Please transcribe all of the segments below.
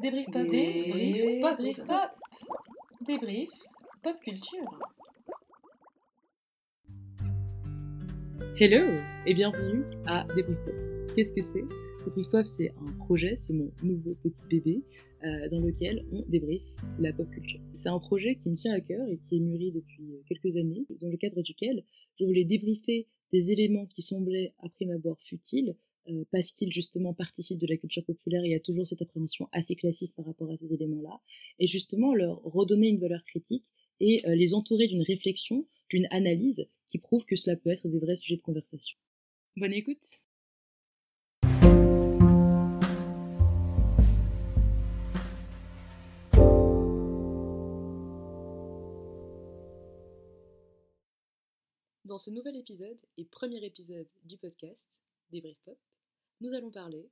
Débrief pop, débrief pop, débrief pop, débrief pop culture. Hello et bienvenue à Débrief Pop. Qu'est-ce que c'est? Débrief Pop, c'est un projet, c'est mon nouveau petit bébé euh, dans lequel on débriefe la pop culture. C'est un projet qui me tient à cœur et qui est mûri depuis quelques années, dans le cadre duquel je voulais débriefer des éléments qui semblaient à prime abord futiles, euh, parce qu'ils justement participent de la culture populaire, il y a toujours cette appréhension assez classiste par rapport à ces éléments-là, et justement leur redonner une valeur critique et euh, les entourer d'une réflexion, d'une analyse qui prouve que cela peut être des vrais sujets de conversation. Bonne écoute Dans ce nouvel épisode et premier épisode du podcast Débrief Pop, nous allons parler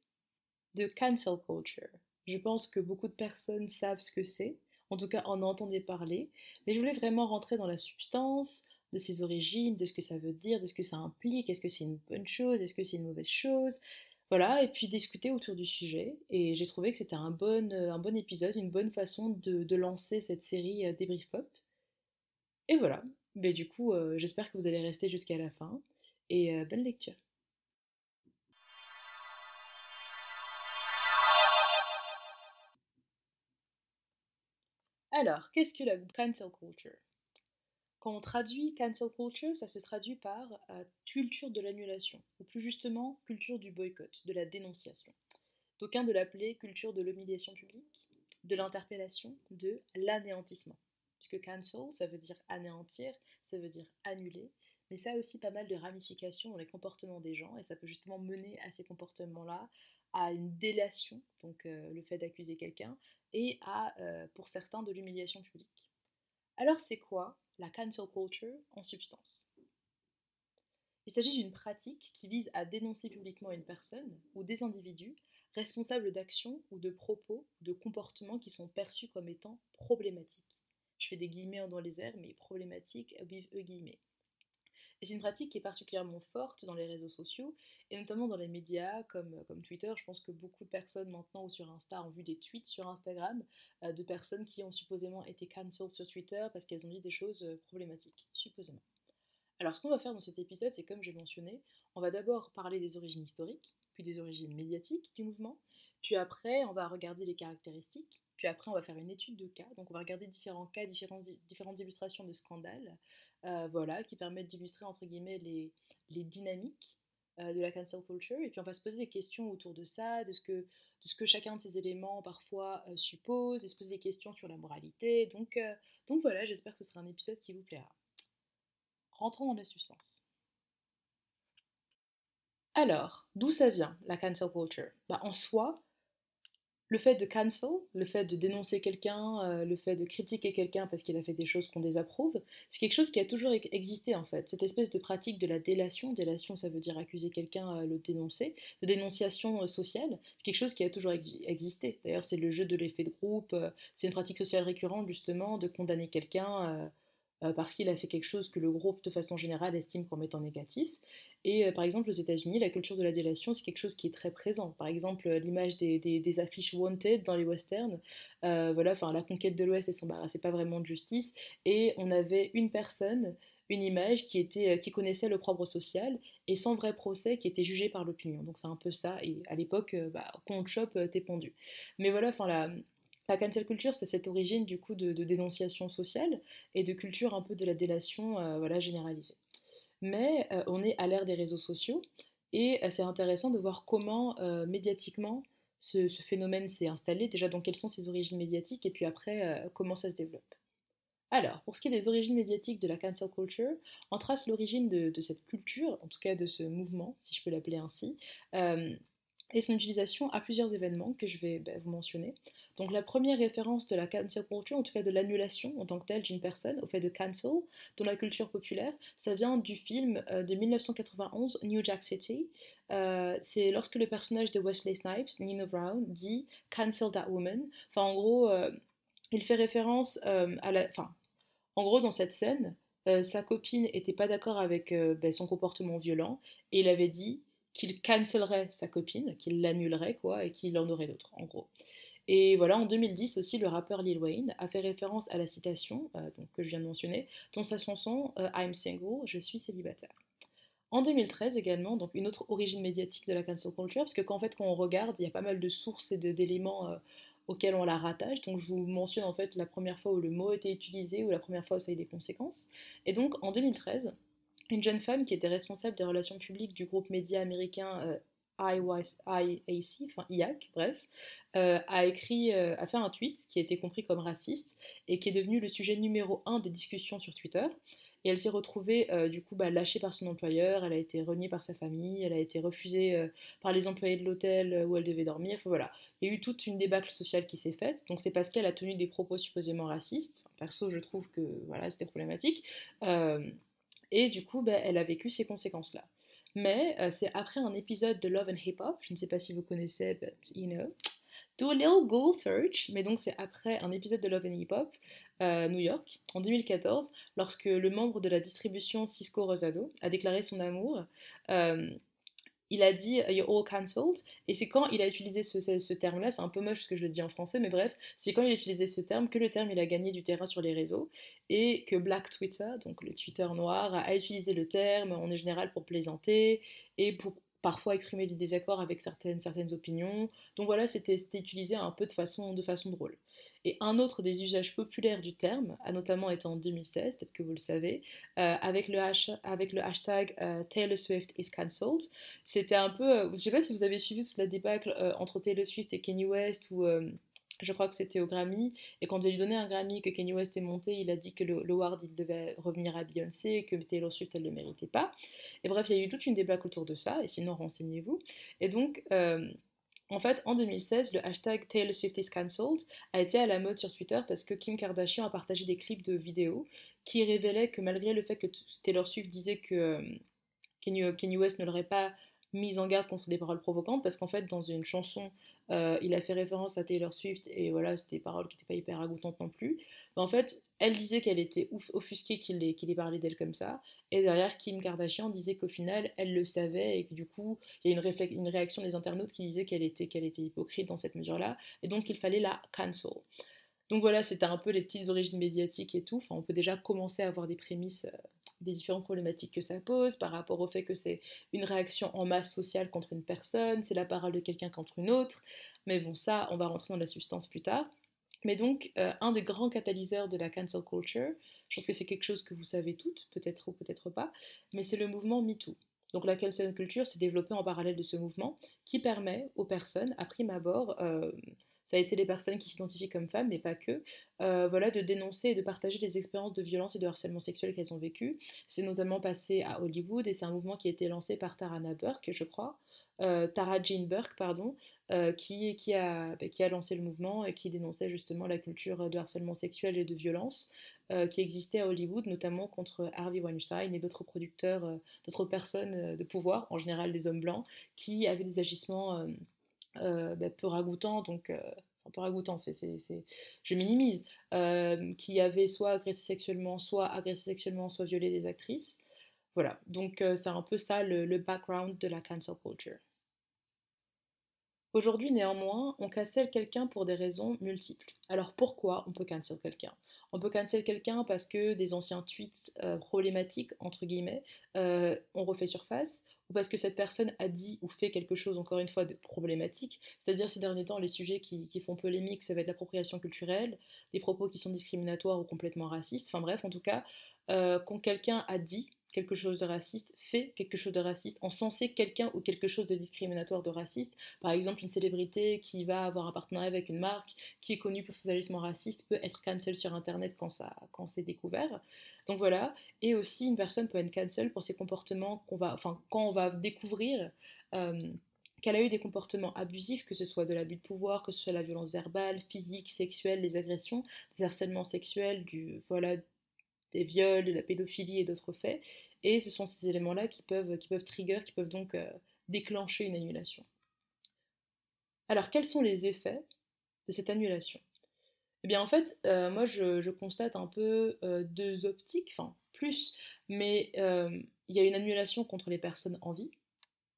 de cancel culture. Je pense que beaucoup de personnes savent ce que c'est, en tout cas en entendaient parler, mais je voulais vraiment rentrer dans la substance de ses origines, de ce que ça veut dire, de ce que ça implique, est-ce que c'est une bonne chose, est-ce que c'est une mauvaise chose, voilà, et puis discuter autour du sujet. Et j'ai trouvé que c'était un bon, un bon épisode, une bonne façon de, lancer cette série euh, Débrief Pop. Et voilà, mais du coup, euh, j'espère que vous allez rester jusqu'à la fin, et euh, bonne lecture. Alors, qu'est-ce que la cancel culture? Quand on traduit cancel culture, ça se traduit par euh, culture de l'annulation, ou plus justement culture du boycott, de la dénonciation. D'aucuns de l'appeler culture de l'humiliation publique, de l'interpellation, de l'anéantissement. Puisque cancel, ça veut dire anéantir, ça veut dire annuler, mais ça a aussi pas mal de ramifications dans les comportements des gens, et ça peut justement mener à ces comportements-là, à une délation, donc euh, le fait d'accuser quelqu'un, et à, euh, pour certains, de l'humiliation publique. Alors c'est quoi la cancel culture en substance? Il s'agit d'une pratique qui vise à dénoncer publiquement une personne ou des individus responsables d'actions ou de propos, de comportements qui sont perçus comme étant problématiques. Je fais des guillemets dans les airs, mais problématiques, vive eux guillemets. Et c'est une pratique qui est particulièrement forte dans les réseaux sociaux, et notamment dans les médias comme, euh, comme Twitter. Je pense que beaucoup de personnes maintenant ou sur Insta ont vu des tweets sur Instagram euh, de personnes qui ont supposément été cancelled sur Twitter parce qu'elles ont dit des choses euh, problématiques, supposément. Alors ce qu'on va faire dans cet épisode, c'est comme j'ai mentionné, on va d'abord parler des origines historiques, puis des origines médiatiques du mouvement, puis après on va regarder les caractéristiques, puis après on va faire une étude de cas, donc on va regarder différents cas, différentes, illustrations de scandales, voilà, qui permettent d'illustrer entre guillemets les, les dynamiques euh, de la cancel culture. Et puis on va se poser des questions autour de ça, de ce que, de ce que chacun de ces éléments parfois euh, suppose, et se poser des questions sur la moralité. Donc, donc voilà, j'espère que ce sera un épisode qui vous plaira. Rentrons dans la substance. Alors, d'où ça vient, la cancel culture? Bah, En soi, le fait de cancel, le fait de dénoncer quelqu'un, euh, le fait de critiquer quelqu'un parce qu'il a fait des choses qu'on désapprouve, c'est quelque chose qui a toujours existé en fait. Cette espèce de pratique de la délation, délation ça veut dire accuser quelqu'un, euh, le dénoncer, de dénonciation euh, sociale, c'est quelque chose qui a toujours existé. D'ailleurs c'est le jeu de l'effet de groupe, c'est une pratique sociale récurrente justement de condamner quelqu'un parce qu'il a fait quelque chose que le groupe de façon générale estime comme étant négatif. Et euh, par exemple aux États-Unis, la culture de la délation, c'est quelque chose qui est très présent. Par exemple, euh, l'image des, affiches wanted dans les westerns, voilà, enfin la conquête de l'Ouest, et c'est pas vraiment de justice. Et on avait une personne une image qui, était, qui connaissait l'opprobre social et sans vrai procès qui était jugé par l'opinion. Donc c'est un peu ça. Et à l'époque, bah, quand t'es pendu. Mais voilà, enfin la, la cancel culture, c'est cette origine du coup de, dénonciation sociale et de culture un peu de la délation euh, voilà, généralisée. Mais euh, on est à l'ère des réseaux sociaux et euh, c'est intéressant de voir comment médiatiquement ce, phénomène s'est installé, déjà dans quelles sont ses origines médiatiques et puis après comment ça se développe. Alors, pour ce qui est des origines médiatiques de la cancel culture, on trace l'origine de, de, cette culture, en tout cas de ce mouvement, si je peux l'appeler ainsi, et son utilisation à plusieurs événements que je vais bah, vous mentionner. Donc la première référence de la cancel culture, en tout cas de l'annulation en tant que telle d'une personne, au fait de cancel, dans la culture populaire, ça vient du film euh, de 1991, New Jack City. Euh, c'est lorsque le personnage de Wesley Snipes, Nina Brown, dit « cancel that woman ». Enfin en gros, euh, il fait référence à la... Enfin, en gros dans cette scène, sa copine n'était pas d'accord avec bah, son comportement violent et il avait dit qu'il cancellerait sa copine, qu'il l'annulerait, quoi, et qu'il en aurait d'autres, en gros. Et voilà, en 2010 aussi, le rappeur Lil Wayne a fait référence à la citation euh, que je viens de mentionner dans sa chanson euh, I'm single, je suis célibataire. En 2013 également, donc une autre origine médiatique de la cancel culture, parce que quand, en fait, quand on regarde, il y a pas mal de sources et d'éléments euh, auxquels on la rattache. Donc je vous mentionne en fait la première fois où le mot a été utilisé ou la première fois où ça a eu des conséquences. Et donc en 2013, une jeune femme qui était responsable des relations publiques du groupe média américain IAC, enfin IAC, bref, euh, a écrit, euh, a fait un tweet qui a été compris comme raciste et qui est devenu le sujet numéro un des discussions sur Twitter. Et elle s'est retrouvée euh, du coup bah, lâchée par son employeur, elle a été reniée par sa famille, elle a été refusée par les employés de l'hôtel où elle devait dormir. Voilà, il y a eu toute une débâcle sociale qui s'est faite. Donc c'est parce qu'elle a tenu des propos supposément racistes. perso, je trouve que voilà, c'était problématique. Et du coup, bah, elle a vécu ces conséquences-là. Mais euh, c'est après un épisode de Love and Hip Hop, je ne sais pas si vous connaissez, but you know, do a little Google search, mais donc c'est après un épisode de Love and Hip Hop, euh, New York, en 2014, lorsque le membre de la distribution Cisco Rosado a déclaré son amour. Euh, il a dit You're all cancelled. Et c'est quand il a utilisé ce, terme-là, c'est un peu moche ce que je le dis en français, mais bref, c'est quand il a utilisé ce terme que le terme il a gagné du terrain sur les réseaux et que Black Twitter, donc le Twitter noir, a utilisé le terme en général pour plaisanter et pour parfois exprimer du désaccord avec certaines, certaines opinions. Donc voilà, c'était utilisé un peu de façon, de façon drôle. Et un autre des usages populaires du terme a notamment été en 2016, peut-être que vous le savez, euh, avec, le avec, le hashtag euh, Taylor Swift is cancelled. C'était un peu, euh, je ne sais pas si vous avez suivi toute la débâcle entre Taylor Swift et Kanye West, ou je crois que c'était au Grammy, et quand on lui donnait un Grammy, que Kanye West est monté, il a dit que le, devait revenir à Beyoncé, que Taylor Swift elle ne le méritait pas. Et bref, il y a eu toute une débâcle autour de ça, et sinon renseignez-vous. Et donc, en fait, en 2016, le hashtag Taylor Swift is cancelled a été à la mode sur Twitter parce que Kim Kardashian a partagé des clips de vidéos qui révélaient que malgré le fait que Taylor Swift disait que euh, Kanye West ne l'aurait pas mise en garde contre des paroles provocantes parce qu'en fait dans une chanson euh, il a fait référence à Taylor Swift et voilà c'était des paroles qui n'étaient pas hyper ragoûtantes non plus mais en fait elle disait qu'elle était offusquée qu'il ait, parlé d'elle comme ça et derrière Kim Kardashian disait qu'au final elle le savait et que du coup il y a une, une réaction des internautes qui disait qu'elle était, qu'elle était hypocrite dans cette mesure là et donc il fallait la cancel donc voilà, c'était un peu les petites origines médiatiques et tout. Enfin, on peut déjà commencer à avoir des prémices euh, des différentes problématiques que ça pose par rapport au fait que c'est une réaction en masse sociale contre une personne, c'est la parole de quelqu'un contre une autre. Mais bon, ça, on va rentrer dans la substance plus tard. Mais donc, euh, un des grands catalyseurs de la cancel culture, je pense que c'est quelque chose que vous savez toutes, peut-être ou peut-être pas, mais c'est le mouvement MeToo. Donc la cancel culture s'est développée en parallèle de ce mouvement qui permet aux personnes, à prime abord, euh, ça a été les personnes qui s'identifient comme femmes, mais pas que, euh, voilà, de dénoncer et de partager des expériences de violence et de harcèlement sexuel qu'elles ont vécues. C'est notamment passé à Hollywood et c'est un mouvement qui a été lancé par Tarana Burke, je crois, euh, Tara Jean Burke, pardon, euh, qui, qui, a, bah, qui a lancé le mouvement et qui dénonçait justement la culture de harcèlement sexuel et de violence qui existait à Hollywood, notamment contre Harvey Weinstein et d'autres producteurs, d'autres personnes de pouvoir, en général des hommes blancs, qui avaient des agissements bah, peu ragoûtant, donc euh, peu ragoûtant, c'est, je minimise, euh, qui avait soit agressé sexuellement, soit agressé sexuellement, soit violé des actrices. Voilà, donc c'est un peu ça le, background de la cancel culture. Aujourd'hui, néanmoins, on cancel quelqu'un pour des raisons multiples. Alors pourquoi on peut cancel quelqu'un? On peut cancel quelqu'un parce que des anciens tweets problématiques, entre guillemets, ont refait surface ou parce que cette personne a dit ou fait quelque chose, encore une fois, de problématique. C'est-à-dire, ces derniers temps, les sujets qui, font polémique, ça va être l'appropriation culturelle, des propos qui sont discriminatoires ou complètement racistes. Enfin bref, en tout cas, euh, quand quelqu'un a dit quelque chose de raciste, fait quelque chose de raciste, en sensé quelqu'un ou quelque chose de discriminatoire de raciste. Par exemple, une célébrité qui va avoir un partenariat avec une marque qui est connue pour ses agissements racistes peut être cancel sur Internet quand, quand c'est découvert. Donc voilà. Et aussi, une personne peut être cancel pour ses comportements qu'on va, enfin, quand on va découvrir. Euh, qu'elle a eu des comportements abusifs, que ce soit de l'abus de pouvoir, que ce soit la violence verbale, physique, sexuelle, les agressions, des harcèlements sexuels, du, voilà, des viols, la pédophilie et d'autres faits. Et ce sont ces éléments-là qui peuvent, qui peuvent trigger, qui peuvent donc euh, déclencher une annulation. Alors, quels sont les effets de cette annulation? Eh bien, en fait, euh, moi, je, constate un peu euh, deux optiques, enfin, plus, mais il y a une annulation contre les personnes en vie,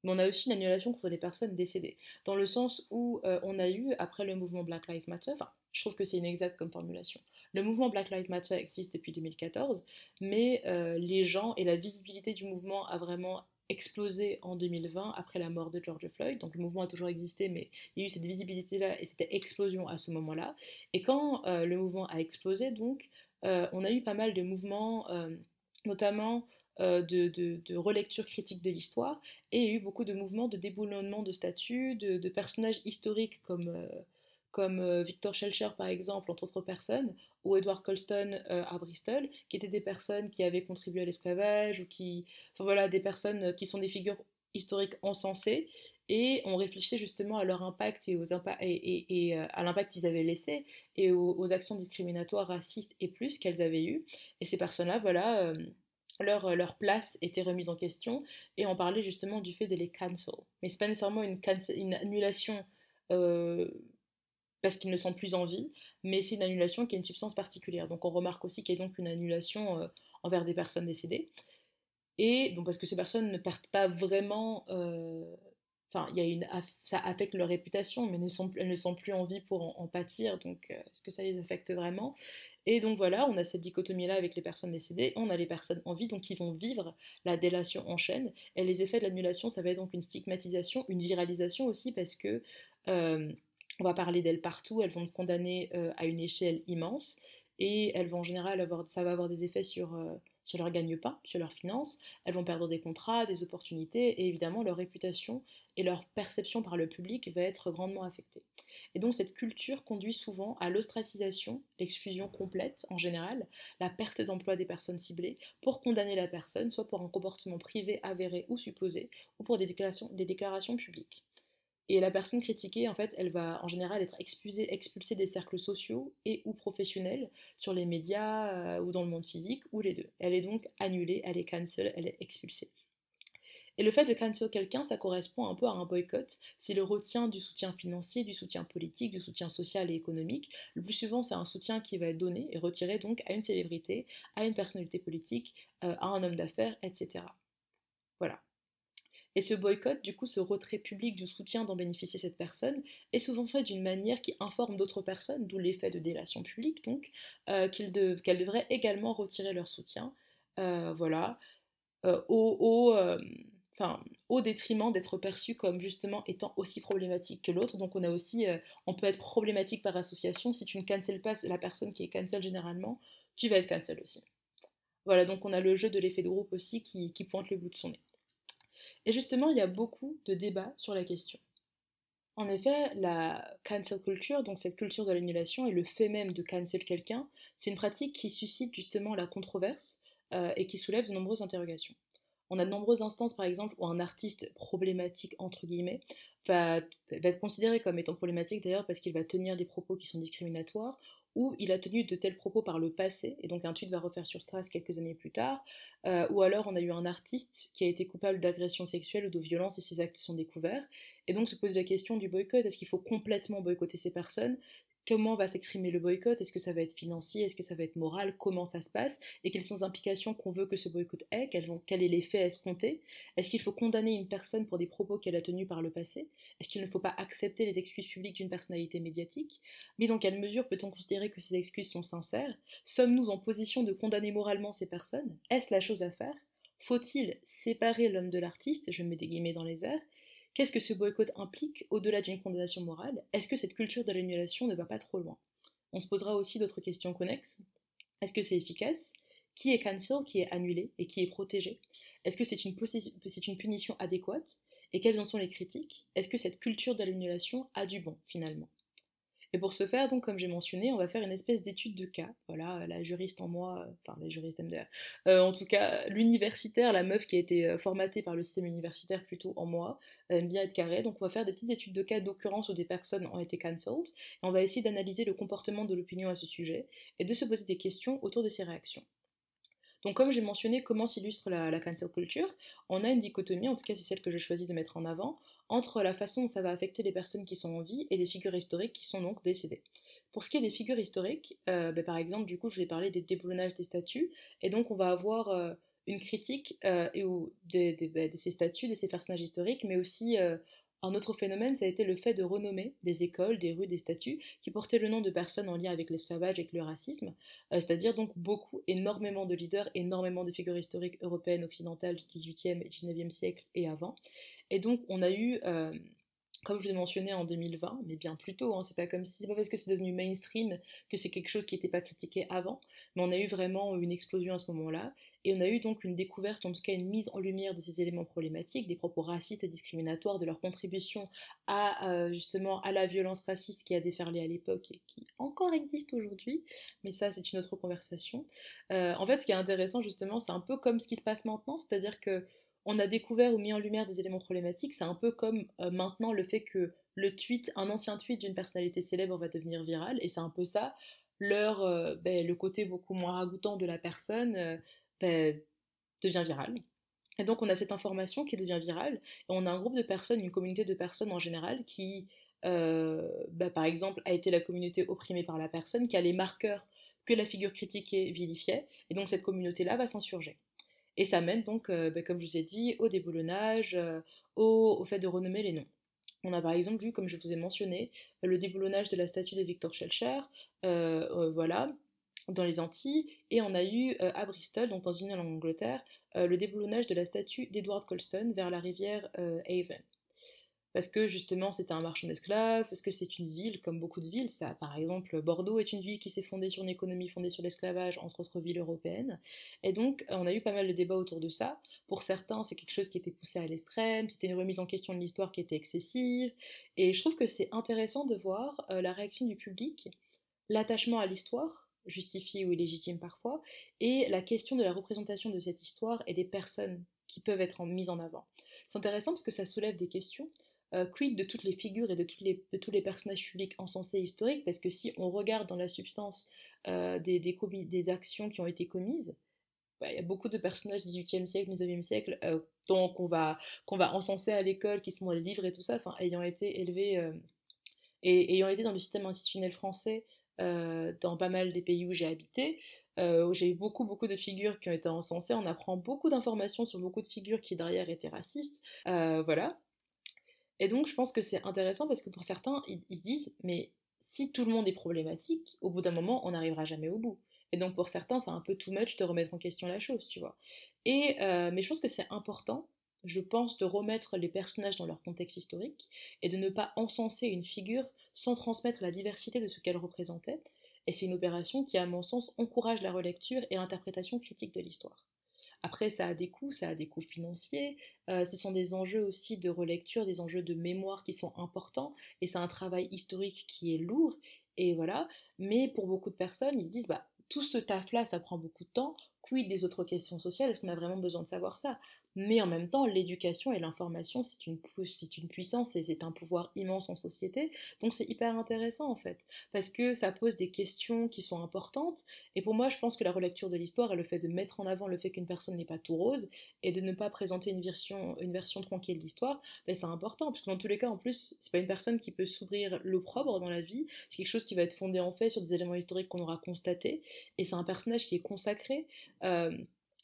mais on a aussi une annulation contre les personnes décédées, dans le sens où euh, on a eu, après le mouvement Black Lives Matter, enfin, je trouve que c'est inexact comme formulation, le mouvement Black Lives Matter existe depuis 2014, mais euh, les gens et la visibilité du mouvement a vraiment explosé en 2020 après la mort de George Floyd. Donc le mouvement a toujours existé, mais il y a eu cette visibilité-là et cette explosion à ce moment-là. Et quand euh, le mouvement a explosé, donc, on a eu pas mal de mouvements, notamment euh, de, relecture critique de l'histoire, et il y a eu beaucoup de mouvements de déboulonnement de statuts, de, personnages historiques comme, euh, euh, Victor Schellcher par exemple, entre autres personnes, ou Edward Colston à Bristol, qui étaient des personnes qui avaient contribué à l'esclavage, ou qui... Enfin voilà, des personnes qui sont des figures historiques encensées, et on réfléchissait justement à leur impact et, aux et, à l'impact qu'ils avaient laissé, et aux, actions discriminatoires, racistes et plus qu'elles avaient eues. Et ces personnes-là, voilà leur, place était remise en question et on parlait justement du fait de les cancel. Mais c'est pas nécessairement une, annulation euh, parce qu'ils ne sont plus en vie, mais c'est une annulation qui a une substance particulière. Donc on remarque aussi qu'il y a donc une annulation euh, envers des personnes décédées. Et donc parce que ces personnes ne perdent pas vraiment enfin, ça affecte leur réputation, mais ne sont, elles ne sont plus en vie pour en, pâtir, donc euh, est-ce que ça les affecte vraiment? Et donc voilà, on a cette dichotomie-là avec les personnes décédées, on a les personnes en vie, donc qui vont vivre la délation en chaîne, et les effets de l'annulation, ça va être donc une stigmatisation, une viralisation aussi, parce que euh, on va parler d'elles partout, elles vont condamner euh, à une échelle immense, et elles vont en général avoir, ça va avoir des effets sur sur leur gagne-pain, sur leurs finances, elles vont perdre des contrats, des opportunités, et évidemment leur réputation et leur perception par le public va être grandement affectée. Et donc cette culture conduit souvent à l'ostracisation, l'exclusion complète en général, la perte d'emploi des personnes ciblées, pour condamner la personne, soit pour un comportement privé avéré ou supposé, ou pour des déclarations publiques. Et la personne critiquée, en fait, elle va en général être expulsée, des cercles sociaux et ou professionnels, sur les médias euh, ou dans le monde physique, ou les deux. Elle est donc annulée, elle est cancel, elle est expulsée. Et le fait de cancel quelqu'un, ça correspond un peu à un boycott. C'est le retient du soutien financier, du soutien politique, du soutien social et économique. Le plus souvent, c'est un soutien qui va être donné et retiré donc à une célébrité, à une personnalité politique, euh, à un homme d'affaires, etc. Voilà. Et ce boycott, du coup, ce retrait public du soutien dont bénéficie cette personne, est souvent fait d'une manière qui informe d'autres personnes, d'où l'effet de délation publique, donc, euh, qu'elles devraient également retirer leur soutien, euh, voilà, euh, au, détriment d'être perçu comme justement étant aussi problématique que l'autre. Donc on a aussi, on peut être problématique par association. Si tu ne cancels pas la personne qui est cancel généralement, tu vas être cancel aussi. Voilà, donc on a le jeu de l'effet de groupe aussi qui pointe le bout de son nez. Et justement, il y a beaucoup de débats sur la question. En effet, la cancel culture, donc cette culture de l'annulation et le fait même de cancel quelqu'un, c'est une pratique qui suscite justement la controverse euh, et qui soulève de nombreuses interrogations. On a de nombreuses instances, par exemple, où un artiste problématique, entre guillemets, va, va être considéré comme étant problématique d'ailleurs parce qu'il va tenir des propos qui sont discriminatoires, ou il a tenu de tels propos par le passé, et donc un tweet va refaire sur Strass quelques années plus tard, euh, ou alors on a eu un artiste qui a été coupable d'agression sexuelle ou de violence et ses actes sont découverts, et donc se pose la question du boycott, est-ce qu'il faut complètement boycotter ces personnes? Comment va s'exprimer le boycott? Est-ce que ça va être financier? Est-ce que ça va être moral? Comment ça se passe? Et quelles sont les implications qu'on veut que ce boycott ait? Quel est l'effet escompté Est-ce qu'il faut condamner une personne pour des propos qu'elle a tenus par le passé? Est-ce qu'il ne faut pas accepter les excuses publiques d'une personnalité médiatique? Mais dans quelle mesure peut-on considérer que ces excuses sont sincères? Sommes-nous en position de condamner moralement ces personnes? Est-ce la chose à faire? Faut-il séparer l'homme de l'artiste? Je mets des guillemets dans les airs Qu'est-ce que ce boycott implique au-delà d'une condamnation morale? Est-ce que cette culture de l'annulation ne va pas trop loin? On se posera aussi d'autres questions connexes. Est-ce que c'est efficace? Qui est cancel, qui est annulé et qui est protégé? Est-ce que c'est une, une, punition adéquate? Et quelles en sont les critiques? Est-ce que cette culture de l'annulation a du bon finalement? Et pour ce faire, donc, comme j'ai mentionné, on va faire une espèce d'étude de cas. Voilà, la juriste en moi, euh, enfin, la juriste MDR, euh, en tout cas, l'universitaire, la meuf qui a été euh, formatée par le système universitaire plutôt en moi, aime bien être carré. Donc, on va faire des petites études de cas d'occurrence où des personnes ont été cancelled. Et on va essayer d'analyser le comportement de l'opinion à ce sujet et de se poser des questions autour de ces réactions. Donc comme j'ai mentionné comment s'illustre la, la, cancel culture, on a une dichotomie, en tout cas c'est celle que je choisis de mettre en avant, entre la façon dont ça va affecter les personnes qui sont en vie et des figures historiques qui sont donc décédées. Pour ce qui est des figures historiques, euh, ben, par exemple, du coup, je vais parler des déboulonnages des statues, et donc on va avoir euh, une critique où, bah, de, ces statues, de ces personnages historiques, mais aussi un autre phénomène, ça a été le fait de renommer des écoles, des rues, des statues qui portaient le nom de personnes en lien avec l'esclavage et avec le racisme, euh, c'est-à-dire donc beaucoup, énormément de leaders, énormément de figures historiques européennes, occidentales du XVIIIe et XIXe siècle et avant. Et donc on a eu euh, comme je l'ai mentionné en 2020, mais bien plus tôt, hein, c'est pas comme si c'est parce que c'est devenu mainstream que c'est quelque chose qui n'était pas critiqué avant, mais on a eu vraiment une explosion à ce moment-là, et on a eu donc une découverte, en tout cas une mise en lumière de ces éléments problématiques, des propos racistes et discriminatoires, de leur contribution à euh, justement à la violence raciste qui a déferlé à l'époque et qui encore existe aujourd'hui, mais ça c'est une autre conversation. Euh, en fait, ce qui est intéressant justement, c'est un peu comme ce qui se passe maintenant, c'est-à-dire que on a découvert ou mis en lumière des éléments problématiques. C'est un peu comme euh, maintenant le fait que le tweet, un ancien tweet d'une personnalité célèbre va devenir viral, et c'est un peu ça. Euh, ben, le côté beaucoup moins ragoûtant de la personne euh, ben, devient viral. Et donc on a cette information qui devient virale, et on a un groupe de personnes, une communauté de personnes en général, qui, ben, par exemple, a été la communauté opprimée par la personne, qui a les marqueurs que la figure critiquée vilifiait, et donc cette communauté-là va s'insurger. Et ça mène donc, euh, bah, comme je vous ai dit, au déboulonnage, euh, au, fait de renommer les noms. On a par exemple vu, comme je vous ai mentionné, le déboulonnage de la statue de Victor Schellcher, euh, voilà, dans les Antilles, et on a eu à Bristol, donc dans une île en Angleterre, le déboulonnage de la statue d'Edward Colston vers la rivière Avon parce que justement c'était un marchand d'esclaves, parce que c'est une ville comme beaucoup de villes. Ça, par exemple, Bordeaux est une ville qui s'est fondée sur une économie fondée sur l'esclavage, entre autres villes européennes. Et donc on a eu pas mal de débats autour de ça. Pour certains, c'est quelque chose qui était poussé à l'extrême, c'était une remise en question de l'histoire qui était excessive. Et je trouve que c'est intéressant de voir euh, la réaction du public, l'attachement à l'histoire justifié ou illégitime parfois, et la question de la représentation de cette histoire et des personnes qui peuvent être mises en avant. C'est intéressant parce que ça soulève des questions euh, quid de toutes les figures et de, tous les personnages publics encensés historiques, parce que si on regarde dans la substance euh, des, actions qui ont été commises, bah, il y a beaucoup de personnages du XVIIIe siècle, XIXe siècle, euh, qu'on va, encenser à l'école, qui sont dans les livres et tout ça, ayant été élevés et ayant été dans le système institutionnel français dans pas mal des pays où j'ai habité, où j'ai eu beaucoup beaucoup de figures qui ont été encensées, on apprend beaucoup d'informations sur beaucoup de figures qui derrière étaient racistes, voilà. Et donc, je pense que c'est intéressant parce que pour certains, ils, se disent, mais si tout le monde est problématique, au bout d'un moment, on n'arrivera jamais au bout. Et donc, pour certains, c'est un peu too much de remettre en question la chose, tu vois. Et, euh, mais je pense que c'est important, je pense, de remettre les personnages dans leur contexte historique et de ne pas encenser une figure sans transmettre la diversité de ce qu'elle représentait. Et c'est une opération qui, à mon sens, encourage la relecture et l'interprétation critique de l'histoire. Après, ça a des coûts, ça a des coûts financiers. Euh, ce sont des enjeux aussi de relecture, des enjeux de mémoire qui sont importants. Et c'est un travail historique qui est lourd. Et voilà. Mais pour beaucoup de personnes, ils se disent, bah, tout ce taf-là, ça prend beaucoup de temps. Quid des autres questions sociales? Est-ce qu'on a vraiment besoin de savoir ça? Mais en même temps, l'éducation et l'information, c'est une, une puissance et c'est un pouvoir immense en société. Donc c'est hyper intéressant en fait, parce que ça pose des questions qui sont importantes. Et pour moi, je pense que la relecture de l'histoire et le fait de mettre en avant le fait qu'une personne n'est pas tout rose et de ne pas présenter une version, une version tranquille de l'histoire, ben, c'est important, parce que dans tous les cas, en plus, c'est pas une personne qui peut s'ouvrir l'opprobre dans la vie, c'est quelque chose qui va être fondé en fait sur des éléments historiques qu'on aura constatés, et c'est un personnage qui est consacré. Euh,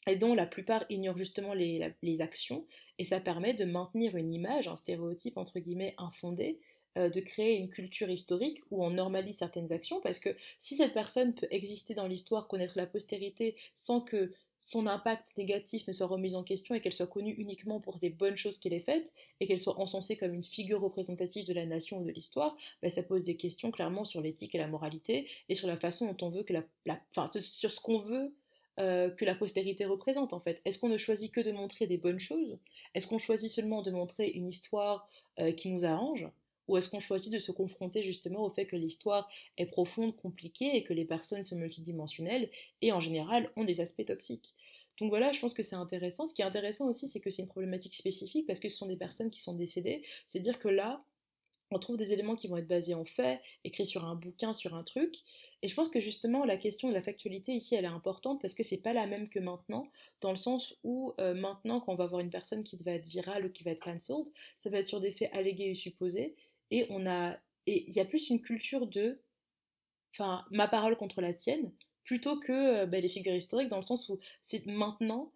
et dont la plupart ignorent justement les, actions, et ça permet de maintenir une image, un stéréotype entre guillemets infondé, euh, de créer une culture historique où on normalise certaines actions, parce que si cette personne peut exister dans l'histoire, connaître la postérité, sans que son impact négatif ne soit remis en question et qu'elle soit connue uniquement pour des bonnes choses qu'elle ait faites et qu'elle soit encensée comme une figure représentative de la nation ou de l'histoire, ben, ça pose des questions clairement sur l'éthique et la moralité et sur la façon dont on veut que la, enfin, sur ce qu'on veut euh, que la postérité représente en fait. Est-ce qu'on ne choisit que de montrer des bonnes choses? Est-ce qu'on choisit seulement de montrer une histoire euh, qui nous arrange? Ou est-ce qu'on choisit de se confronter justement au fait que l'histoire est profonde, compliquée et que les personnes sont multidimensionnelles et en général ont des aspects toxiques? Donc voilà, je pense que c'est intéressant. Ce qui est intéressant aussi, c'est que c'est une problématique spécifique parce que ce sont des personnes qui sont décédées. C'est-à-dire que là, on trouve des éléments qui vont être basés en faits, écrits sur un bouquin, sur un truc. Et je pense que justement la question de la factualité ici, elle est importante parce que c'est pas la même que maintenant, dans le sens où euh, maintenant, quand on va voir une personne qui va être virale ou qui va être cancelled, ça va être sur des faits allégués et supposés. Et on a, et il y a plus une culture de, enfin, ma parole contre la tienne, plutôt que euh, bah, les figures historiques, dans le sens où c'est maintenant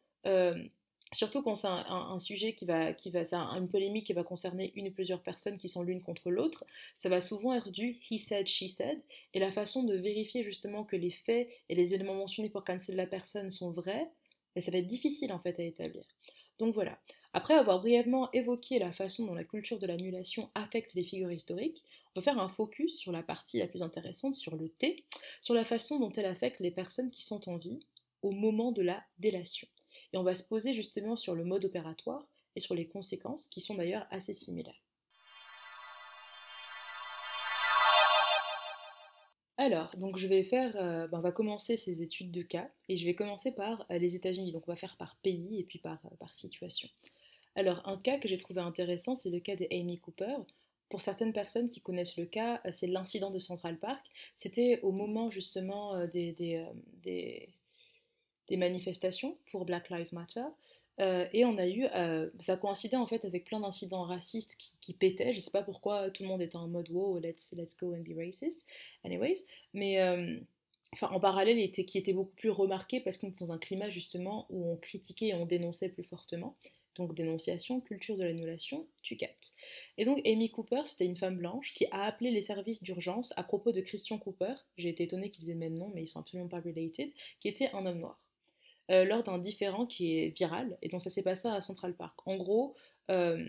Surtout quand c'est un, sujet qui va, qui va, c'est une polémique qui va concerner une ou plusieurs personnes qui sont l'une contre l'autre, ça va souvent être du he said, she said, et la façon de vérifier justement que les faits et les éléments mentionnés pour cancel la personne sont vrais, ben, ça va être difficile en fait à établir. Donc voilà. Après avoir brièvement évoqué la façon dont la culture de l'annulation affecte les figures historiques, on va faire un focus sur la partie la plus intéressante, sur le T, sur la façon dont elle affecte les personnes qui sont en vie au moment de la délation. Et on va se poser justement sur le mode opératoire et sur les conséquences qui sont d'ailleurs assez similaires. Alors, donc je vais faire, euh, ben, on va commencer ces études de cas et je vais commencer par euh, les États-Unis. Donc on va faire par pays et puis par, euh, par situation. Alors un cas que j'ai trouvé intéressant, c'est le cas de Amy Cooper. Pour certaines personnes qui connaissent le cas, c'est l'incident de Central Park. C'était au moment justement des, des des manifestations pour Black Lives Matter. Euh, et on a eu, euh, ça coïncidait en fait avec plein d'incidents racistes qui, pétaient. Je sais pas pourquoi tout le monde était en mode wow, let's, let's go and be racist. Anyways, mais euh, en parallèle, qui était beaucoup plus remarqué parce qu'on était dans un climat justement où on critiquait et on dénonçait plus fortement. Donc dénonciation, culture de l'annulation, tu captes. Et donc Amy Cooper, c'était une femme blanche qui a appelé les services d'urgence à propos de Christian Cooper, j'ai été étonnée qu'ils aient le même nom mais ils sont absolument pas related, qui était un homme noir. Euh, lors d'un différent qui est viral, et donc ça s'est passé à Central Park. En gros, euh,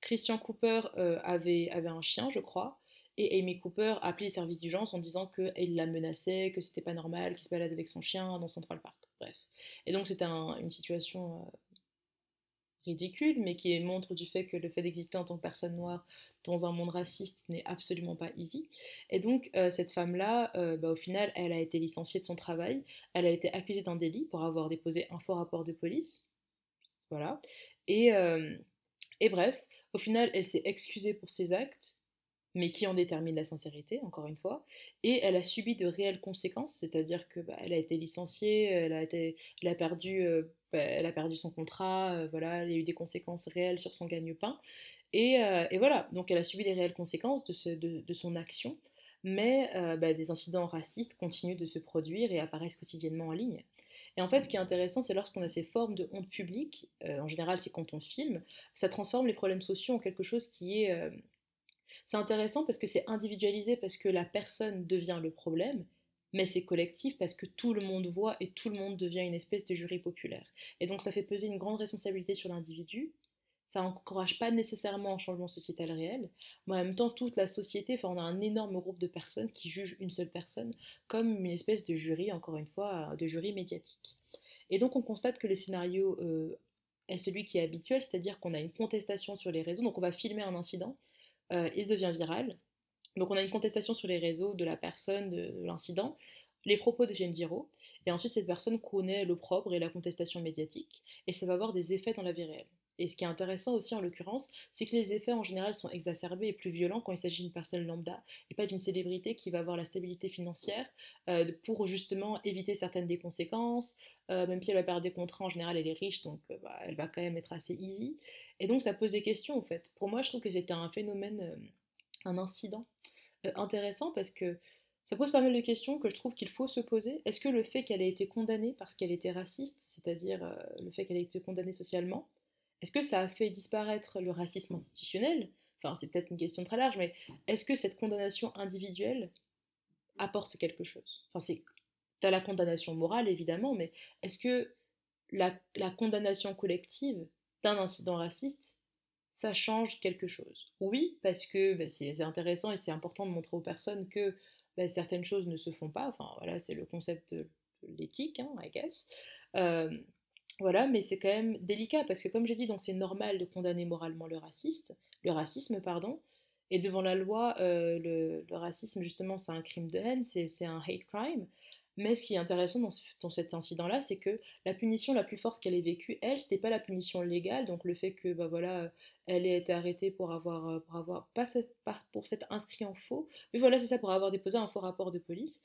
Christian Cooper euh, avait, avait un chien, je crois, et Amy Cooper a appelé les services d'urgence en disant qu'il la menaçait, que c'était pas normal, qu'il se balade avec son chien dans Central Park. Bref. Et donc c'était une situation ridicule, mais qui montre du fait que le fait d'exister en tant que personne noire dans un monde raciste n'est absolument pas easy. Et donc euh, cette femme-là, euh, bah, au final, elle a été licenciée de son travail, elle a été accusée d'un délit pour avoir déposé un faux rapport de police. Voilà. Et, euh, et bref, au final, elle s'est excusée pour ses actes, mais qui en détermine la sincérité, encore une fois, et elle a subi de réelles conséquences, c'est-à-dire que bah, elle a été licenciée, elle a, été, elle a perdu, elle a perdu son contrat, euh, voilà, il y a eu des conséquences réelles sur son gagne-pain, et, euh, voilà, donc elle a subi des réelles conséquences de, son action, mais bah, des incidents racistes continuent de se produire et apparaissent quotidiennement en ligne. Et en fait, ce qui est intéressant, c'est lorsqu'on a ces formes de honte publique, en général c'est quand on filme, ça transforme les problèmes sociaux en quelque chose qui est c'est intéressant parce que c'est individualisé, parce que la personne devient le problème, mais c'est collectif parce que tout le monde voit et tout le monde devient une espèce de jury populaire. Et donc ça fait peser une grande responsabilité sur l'individu. Ça n'encourage pas nécessairement un changement sociétal réel, mais en même temps, toute la société, enfin, on a un énorme groupe de personnes qui jugent une seule personne comme une espèce de jury, encore une fois, de jury médiatique. Et donc, on constate que le scénario euh, est celui qui est habituel, c'est-à-dire qu'on a une contestation sur les réseaux, donc on va filmer un incident, euh, il devient viral. Donc on a une contestation sur les réseaux de la personne, de, l'incident, les propos deviennent viraux, et ensuite cette personne connaît l'opprobre et la contestation médiatique, et ça va avoir des effets dans la vie réelle. Et ce qui est intéressant aussi en l'occurrence, c'est que les effets en général sont exacerbés et plus violents quand il s'agit d'une personne lambda et pas d'une célébrité qui va avoir la stabilité financière euh, pour justement éviter certaines des conséquences. Euh, même si elle va perdre des contrats, en général elle est riche donc bah, elle va quand même être assez easy. Et donc ça pose des questions en fait. Pour moi, je trouve que c'était un phénomène, euh, un incident euh, intéressant parce que ça pose pas mal de questions que je trouve qu'il faut se poser. Est-ce que le fait qu'elle ait été condamnée parce qu'elle était raciste, c'est-à-dire euh, le fait qu'elle ait été condamnée socialement, est-ce que ça a fait disparaître le racisme institutionnel? Enfin, c'est peut-être une question très large, mais est-ce que cette condamnation individuelle apporte quelque chose? Enfin, c'est as la condamnation morale évidemment, mais est-ce que la, la condamnation collective d'un incident raciste, ça change quelque chose. Oui, parce que bah, c'est intéressant et c'est important de montrer aux personnes que bah, certaines choses ne se font pas. Enfin, voilà, c'est le concept de l'éthique, hein, I guess. Euh, voilà, mais c'est quand même délicat parce que, comme j'ai dit, donc c'est normal de condamner moralement le raciste, le racisme, pardon. Et devant la loi, euh, le, le, racisme, justement, c'est un crime de haine, c'est un hate crime. Mais ce qui est intéressant dans, cet incident-là, c'est que la punition la plus forte qu'elle ait vécue, elle, c'était pas la punition légale, donc le fait que, bah voilà, elle ait été arrêtée pour avoir, euh, pour avoir pas, pour s'être inscrit en faux, mais voilà, c'est ça, pour avoir déposé un faux rapport de police,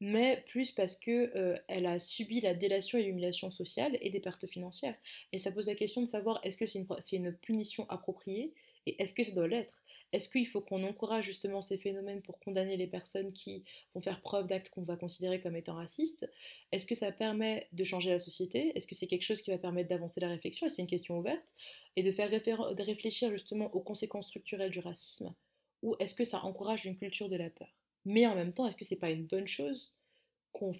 mais plus parce que euh, elle a subi la délation et l'humiliation sociale et des pertes financières. Et ça pose la question de savoir est-ce que c'est une, une, punition appropriée Et est-ce que ça doit l'être? Est-ce qu'il faut qu'on encourage justement ces phénomènes pour condamner les personnes qui vont faire preuve d'actes qu'on va considérer comme étant racistes? Est-ce que ça permet de changer la société? Est-ce que c'est quelque chose qui va permettre d'avancer la réflexion? C'est une question ouverte? Et de faire réfléchir justement aux conséquences structurelles du racisme? Ou est-ce que ça encourage une culture de la peur? Mais en même temps, est-ce que c'est pas une bonne chose qu'on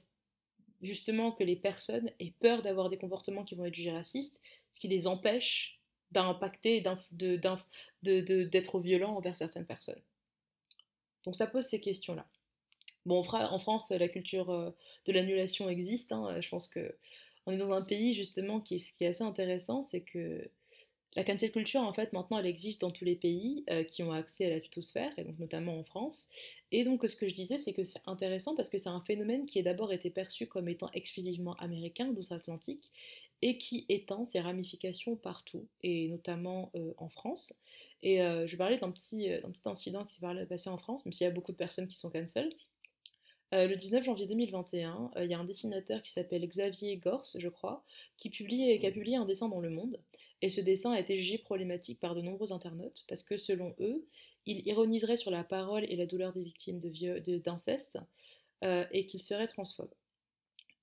justement que les personnes aient peur d'avoir des comportements qui vont être jugés racistes, ce qui les empêche d'impacter, d'être violent envers certaines personnes. Donc ça pose ces questions-là. Bon, en France, la culture euh, de l'annulation existe. Hein. Je pense que on est dans un pays justement qui est, assez intéressant, c'est que la cancel culture, en fait, maintenant, elle existe dans tous les pays euh, qui ont accès à la tutosphère, et donc notamment en France. Et donc, ce que je disais, c'est que c'est intéressant parce que c'est un phénomène qui a d'abord été perçu comme étant exclusivement américain, d'outre-Atlantique, et qui étend ses ramifications partout, et notamment euh, en France. Et euh, je parlais d'un petit, petit incident qui s'est passé en France, même s'il y a beaucoup de personnes qui sont cancel. le 19 janvier 2021, il y a un dessinateur qui s'appelle Xavier Gorse, je crois, qui, publie, qui a publié un dessin dans Le Monde et ce dessin a été jugé problématique par de nombreux internautes parce que selon eux, il ironiserait sur la parole et la douleur des victimes d'inceste de euh, et qu'il serait transphobe.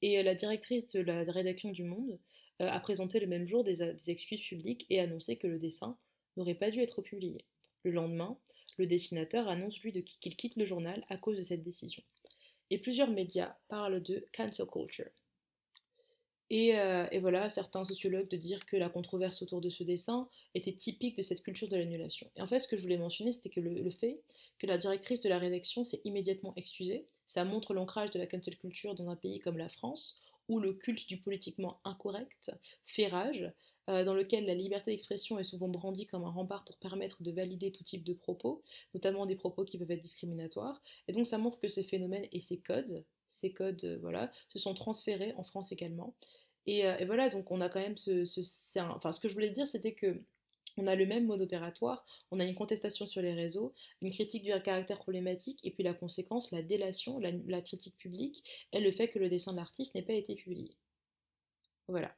Et euh, la directrice de la rédaction du Monde euh, a présenté le même jour des, excuses publiques et annoncé que le dessin n'aurait pas dû être publié. Le lendemain, le dessinateur annonce lui qu'il quitte le journal à cause de cette décision. Et plusieurs médias parlent de cancel culture. Euh, et, voilà, certains sociologues de dire que la controverse autour de ce dessin était typique de cette culture de l'annulation. Et en fait, ce que je voulais mentionner, c'était que le, fait que la directrice de la rédaction s'est immédiatement excusée, ça montre l'ancrage de la cancel culture dans un pays comme la France, où le culte du politiquement incorrect fait rage, euh, dans lequel la liberté d'expression est souvent brandie comme un rempart pour permettre de valider tout type de propos, notamment des propos qui peuvent être discriminatoires. Et donc ça montre que ce phénomène et ses codes ces codes euh, voilà, se sont transférés en France également. Et, euh, voilà, donc on a quand même ce... enfin, ce que je voulais dire, c'était que on a le même mode opératoire, on a une contestation sur les réseaux, une critique du caractère problématique, et puis la conséquence, la délation, la, critique publique, et le fait que le dessin de l'artiste n'ait pas été publié. Voilà.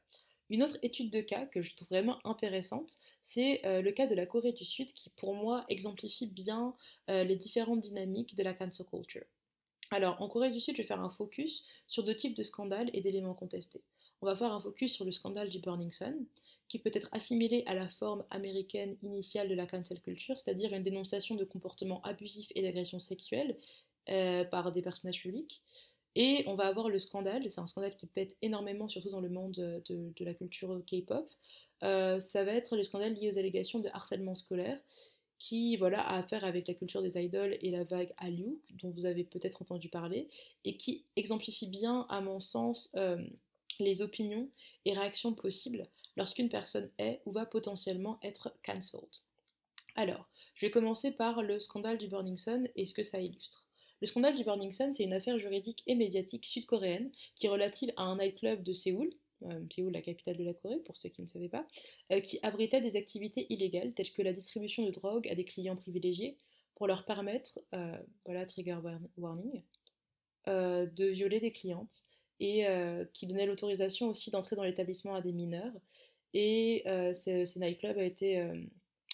Une autre étude de cas que je trouve vraiment intéressante, c'est euh, le cas de la Corée du Sud qui, pour moi, exemplifie bien les différentes dynamiques de la cancel culture. Alors, en Corée du Sud, je vais faire un focus sur deux types de scandales et d'éléments contestés. On va faire un focus sur le scandale du Burning Sun, qui peut être assimilé à la forme américaine initiale de la cancel culture, c'est-à-dire une dénonciation de comportements abusifs et d'agressions sexuelles euh, par des personnages publics. Et on va avoir le scandale, c'est un scandale qui pète énormément, surtout dans le monde de, la culture K-pop. Euh, ça va être le scandale lié aux allégations de harcèlement scolaire, qui voilà, a affaire avec la culture des idoles et la vague Hallyu, dont vous avez peut-être entendu parler, et qui exemplifie bien, à mon sens, euh, les opinions et réactions possibles lorsqu'une personne est ou va potentiellement être cancelled. Alors, je vais commencer par le scandale du Burning Sun et ce que ça illustre. Le scandale du Burning Sun, c'est une affaire juridique et médiatique sud-coréenne qui est relative à un nightclub de Séoul, euh, Séoul, la capitale de la Corée, pour ceux qui ne savaient pas, euh, qui abritait des activités illégales telles que la distribution de drogue à des clients privilégiés pour leur permettre, euh, voilà, trigger warning, de violer des clientes et qui donnait l'autorisation aussi d'entrer dans l'établissement à des mineurs. Et ces, nightclubs a été,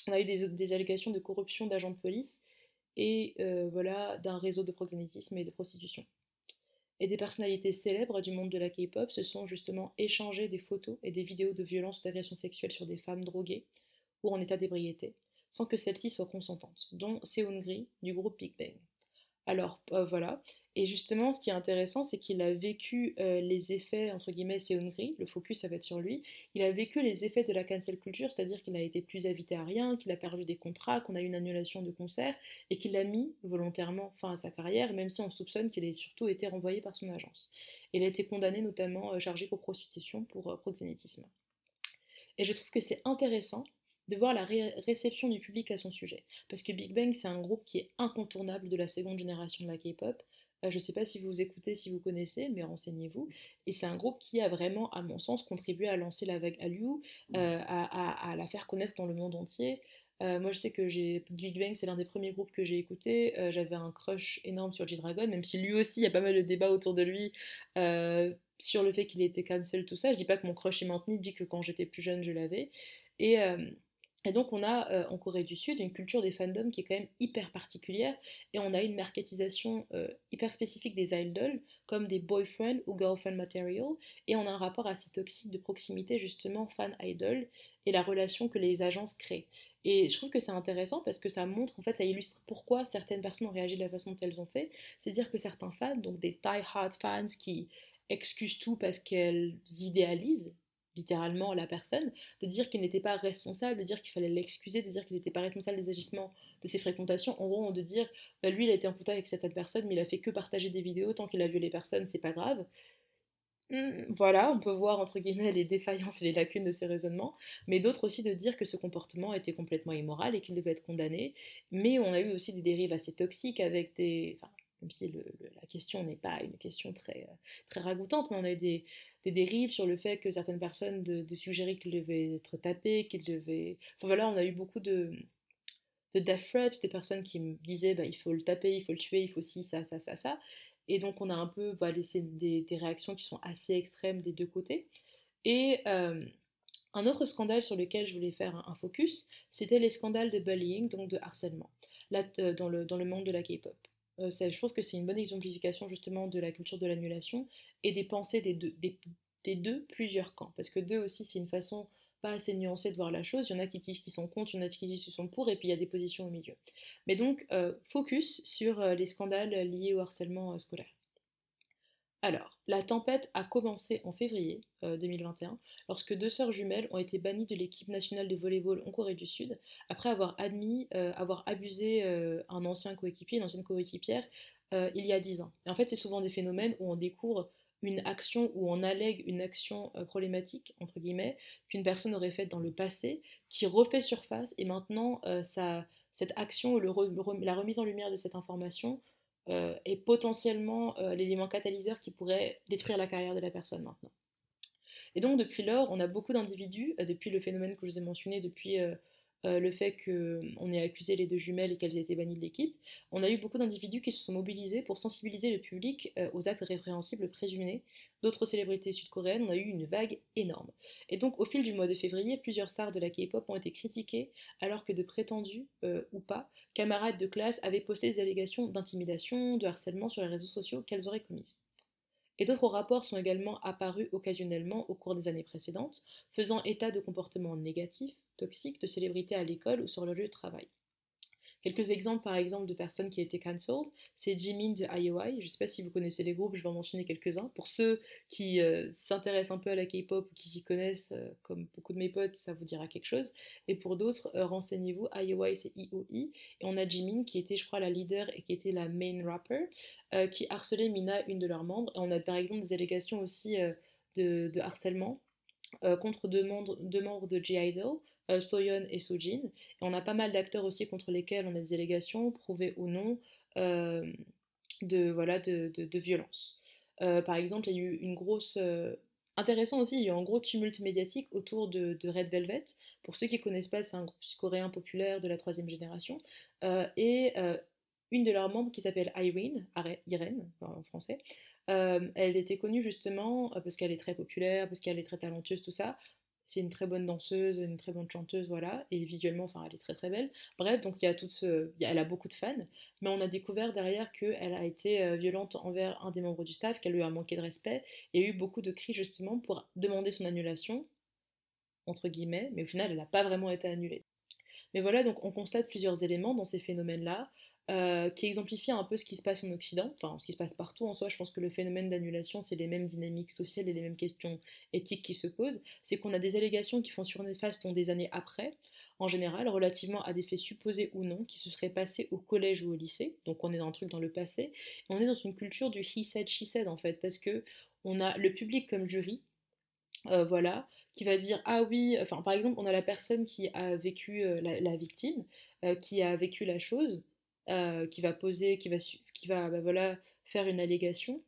on a eu des, des allégations de corruption d'agents de police et voilà d'un réseau de proxénétisme et de prostitution et des personnalités célèbres du monde de la K-pop se sont justement échangés des photos et des vidéos de violences ou d'agressions sexuelles sur des femmes droguées ou en état d'ébriété, sans que celles-ci soient consentantes, dont Seungri du groupe Big Bang. Alors euh, voilà, et justement, ce qui est intéressant, c'est qu'il a vécu euh, les effets, entre guillemets, c'est Hongrie, le focus, ça va être sur lui. Il a vécu les effets de la cancel culture, c'est-à-dire qu'il a été plus invité à rien, qu'il a perdu des contrats, qu'on a eu une annulation de concerts, et qu'il a mis volontairement fin à sa carrière, même si on soupçonne qu'il ait surtout été renvoyé par son agence. Il a été condamné notamment, euh, chargé pour prostitution, pour proxénétisme. Et je trouve que c'est intéressant de voir la réception du public à son sujet. Parce que Big Bang, c'est un groupe qui est incontournable de la seconde génération de la K-pop. Euh, je ne sais pas si vous écoutez, si vous connaissez, mais renseignez-vous. Et c'est un groupe qui a vraiment, à mon sens, contribué à lancer la vague Hallyu, euh, à, la faire connaître dans le monde entier. Euh, moi, je sais que j'ai Big Bang, c'est l'un des premiers groupes que j'ai écouté. J'avais un crush énorme sur G-Dragon, même si lui aussi, il y a pas mal de débats autour de lui sur le fait qu'il était cancel, tout ça. Je dis pas que mon crush est maintenu, je dis que quand j'étais plus jeune, je l'avais. Et, Et donc on a euh, en Corée du Sud une culture des fandoms qui est quand même hyper particulière et on a une marketisation euh, hyper spécifique des idols comme des boyfriend ou girlfriend material et on a un rapport assez toxique de proximité justement fan-idol et la relation que les agences créent. Et je trouve que c'est intéressant parce que ça montre, en fait, ça illustre pourquoi certaines personnes ont réagi de la façon dont elles ont fait. C'est-à-dire que certains fans, donc des die-hard fans qui excusent tout parce qu'elles idéalisent littéralement la personne, de dire qu'il n'était pas responsable, de dire qu'il fallait l'excuser, de dire qu'il n'était pas responsable des agissements de ses fréquentations. En gros, de dire, bah, lui, il a été en contact avec cette personne, mais il a fait que partager des vidéos, tant qu'il a vu les personnes, c'est pas grave. Hmm, voilà, on peut voir entre guillemets les défaillances et les lacunes de ces raisonnements, mais d'autres aussi de dire que ce comportement était complètement immoral et qu'il devait être condamné. Mais on a eu aussi des dérives assez toxiques avec des. Enfin, même si la question n'est pas une question très, très ragoûtante, mais on a eu des, des dérives sur le fait que certaines personnes de, suggérer qu'il devait être tapé, qu'il devait. Enfin voilà, on a eu beaucoup de, de death threats, des personnes qui me disaient bah, il faut le taper, il faut le tuer, il faut ci, ça, ça, ça, ça. Et donc on a un peu bah, laissé des, des, réactions qui sont assez extrêmes des deux côtés. Et euh, un autre scandale sur lequel je voulais faire un, focus, c'était les scandales de bullying, donc de harcèlement, là, euh, dans, le, dans le monde de la K-pop. Euh, je trouve que c'est une bonne exemplification justement de la culture de l'annulation et des pensées des deux, plusieurs camps. Parce que deux aussi, c'est une façon pas assez nuancée de voir la chose. Il y en a qui disent qu'ils sont contre, il y en a qui disent qu'ils sont pour, et puis il y a des positions au milieu. Mais donc, euh, focus sur euh, les scandales liés au harcèlement scolaire. Alors, la tempête a commencé en février 2021, euh, lorsque deux sœurs jumelles ont été bannies de l'équipe nationale de volleyball en Corée du Sud, après avoir admis euh, avoir abusé euh, un ancien coéquipier, une ancienne coéquipière, il y a dix ans. En fait, c'est souvent des phénomènes où on découvre une action ou on allègue une action problématique, entre guillemets, qu'une personne aurait faite dans le passé, qui refait surface, et maintenant, cette action ou la remise en lumière de cette information euh, est potentiellement euh, l'élément catalyseur qui pourrait détruire la carrière de la personne maintenant. Et donc depuis lors, on a beaucoup d'individus, euh, depuis le phénomène que je vous ai mentionné, depuis euh, le fait qu'on ait accusé les deux jumelles et qu'elles aient été bannies de l'équipe, on a eu beaucoup d'individus qui se sont mobilisés pour sensibiliser le public euh, aux actes répréhensibles présumés d'autres célébrités sud-coréennes. On a eu une vague énorme. Et donc, au fil du mois de février, plusieurs stars de la K-pop ont été critiquées alors que de prétendus, euh, ou pas, camarades de classe avaient posté des allégations d'intimidation, de harcèlement sur les réseaux sociaux qu'elles auraient commises. Et d'autres rapports sont également apparus occasionnellement au cours des années précédentes, faisant état de comportements négatifs, toxiques de célébrités à l'école ou sur le lieu de travail. Quelques exemples, par exemple, de personnes qui ont été cancelled, c'est Jimin de IOI. Je ne sais pas si vous connaissez les groupes, je vais en mentionner quelques-uns. Pour ceux qui euh, s'intéressent un peu à la K-pop ou qui s'y connaissent, euh, comme beaucoup de mes potes, ça vous dira quelque chose. Et pour d'autres, euh, renseignez-vous. IOI, c'est IOI. Et on a Jimin, qui était, je crois, la leader et qui était la main rapper, qui harcelait Mina, une de leurs membres. Et on a par exemple des allégations aussi de, harcèlement contre deux membres, deux membres de G-Idol, Soyeon et Sojin. On a pas mal d'acteurs aussi contre lesquels on a des allégations, prouvées ou non, euh, de, voilà, de, de, violence. Euh, par exemple, il y a eu une grosse... Intéressant aussi, il y a eu un gros tumulte médiatique autour de, Red Velvet. Pour ceux qui ne connaissent pas, c'est un groupe coréen populaire de la troisième génération. et une de leurs membres qui s'appelle Irene en français, elle était connue justement parce qu'elle est très populaire, parce qu'elle est très talentueuse, tout ça, c'est une très bonne danseuse, une très bonne chanteuse, voilà, et visuellement, enfin, elle est très très belle. Bref, donc elle a beaucoup de fans, mais on a découvert derrière qu'elle a été euh, violente envers un des membres du staff, qu'elle lui a manqué de respect, et eu beaucoup de cris justement pour demander son annulation, entre guillemets, mais au final, elle n'a pas vraiment été annulée. Mais voilà, donc on constate plusieurs éléments dans ces phénomènes-là. Euh, qui exemplifie un peu ce qui se passe en Occident, enfin ce qui se passe partout en soi. Je pense que le phénomène d'annulation, c'est les mêmes dynamiques sociales et les mêmes questions éthiques qui se posent. C'est qu'on a des allégations qui font surface des années après, en général, relativement à des faits supposés ou non qui se seraient passés au collège ou au lycée. Donc on est dans un truc dans le passé. Et on est dans une culture du he said, she said en fait, parce que on a le public comme jury, euh, voilà, qui va dire ah oui, enfin par exemple on a la personne qui a vécu euh, la, victime, qui a vécu la chose, euh, qui va poser, qui va, qui va bah, voilà, faire une allégation.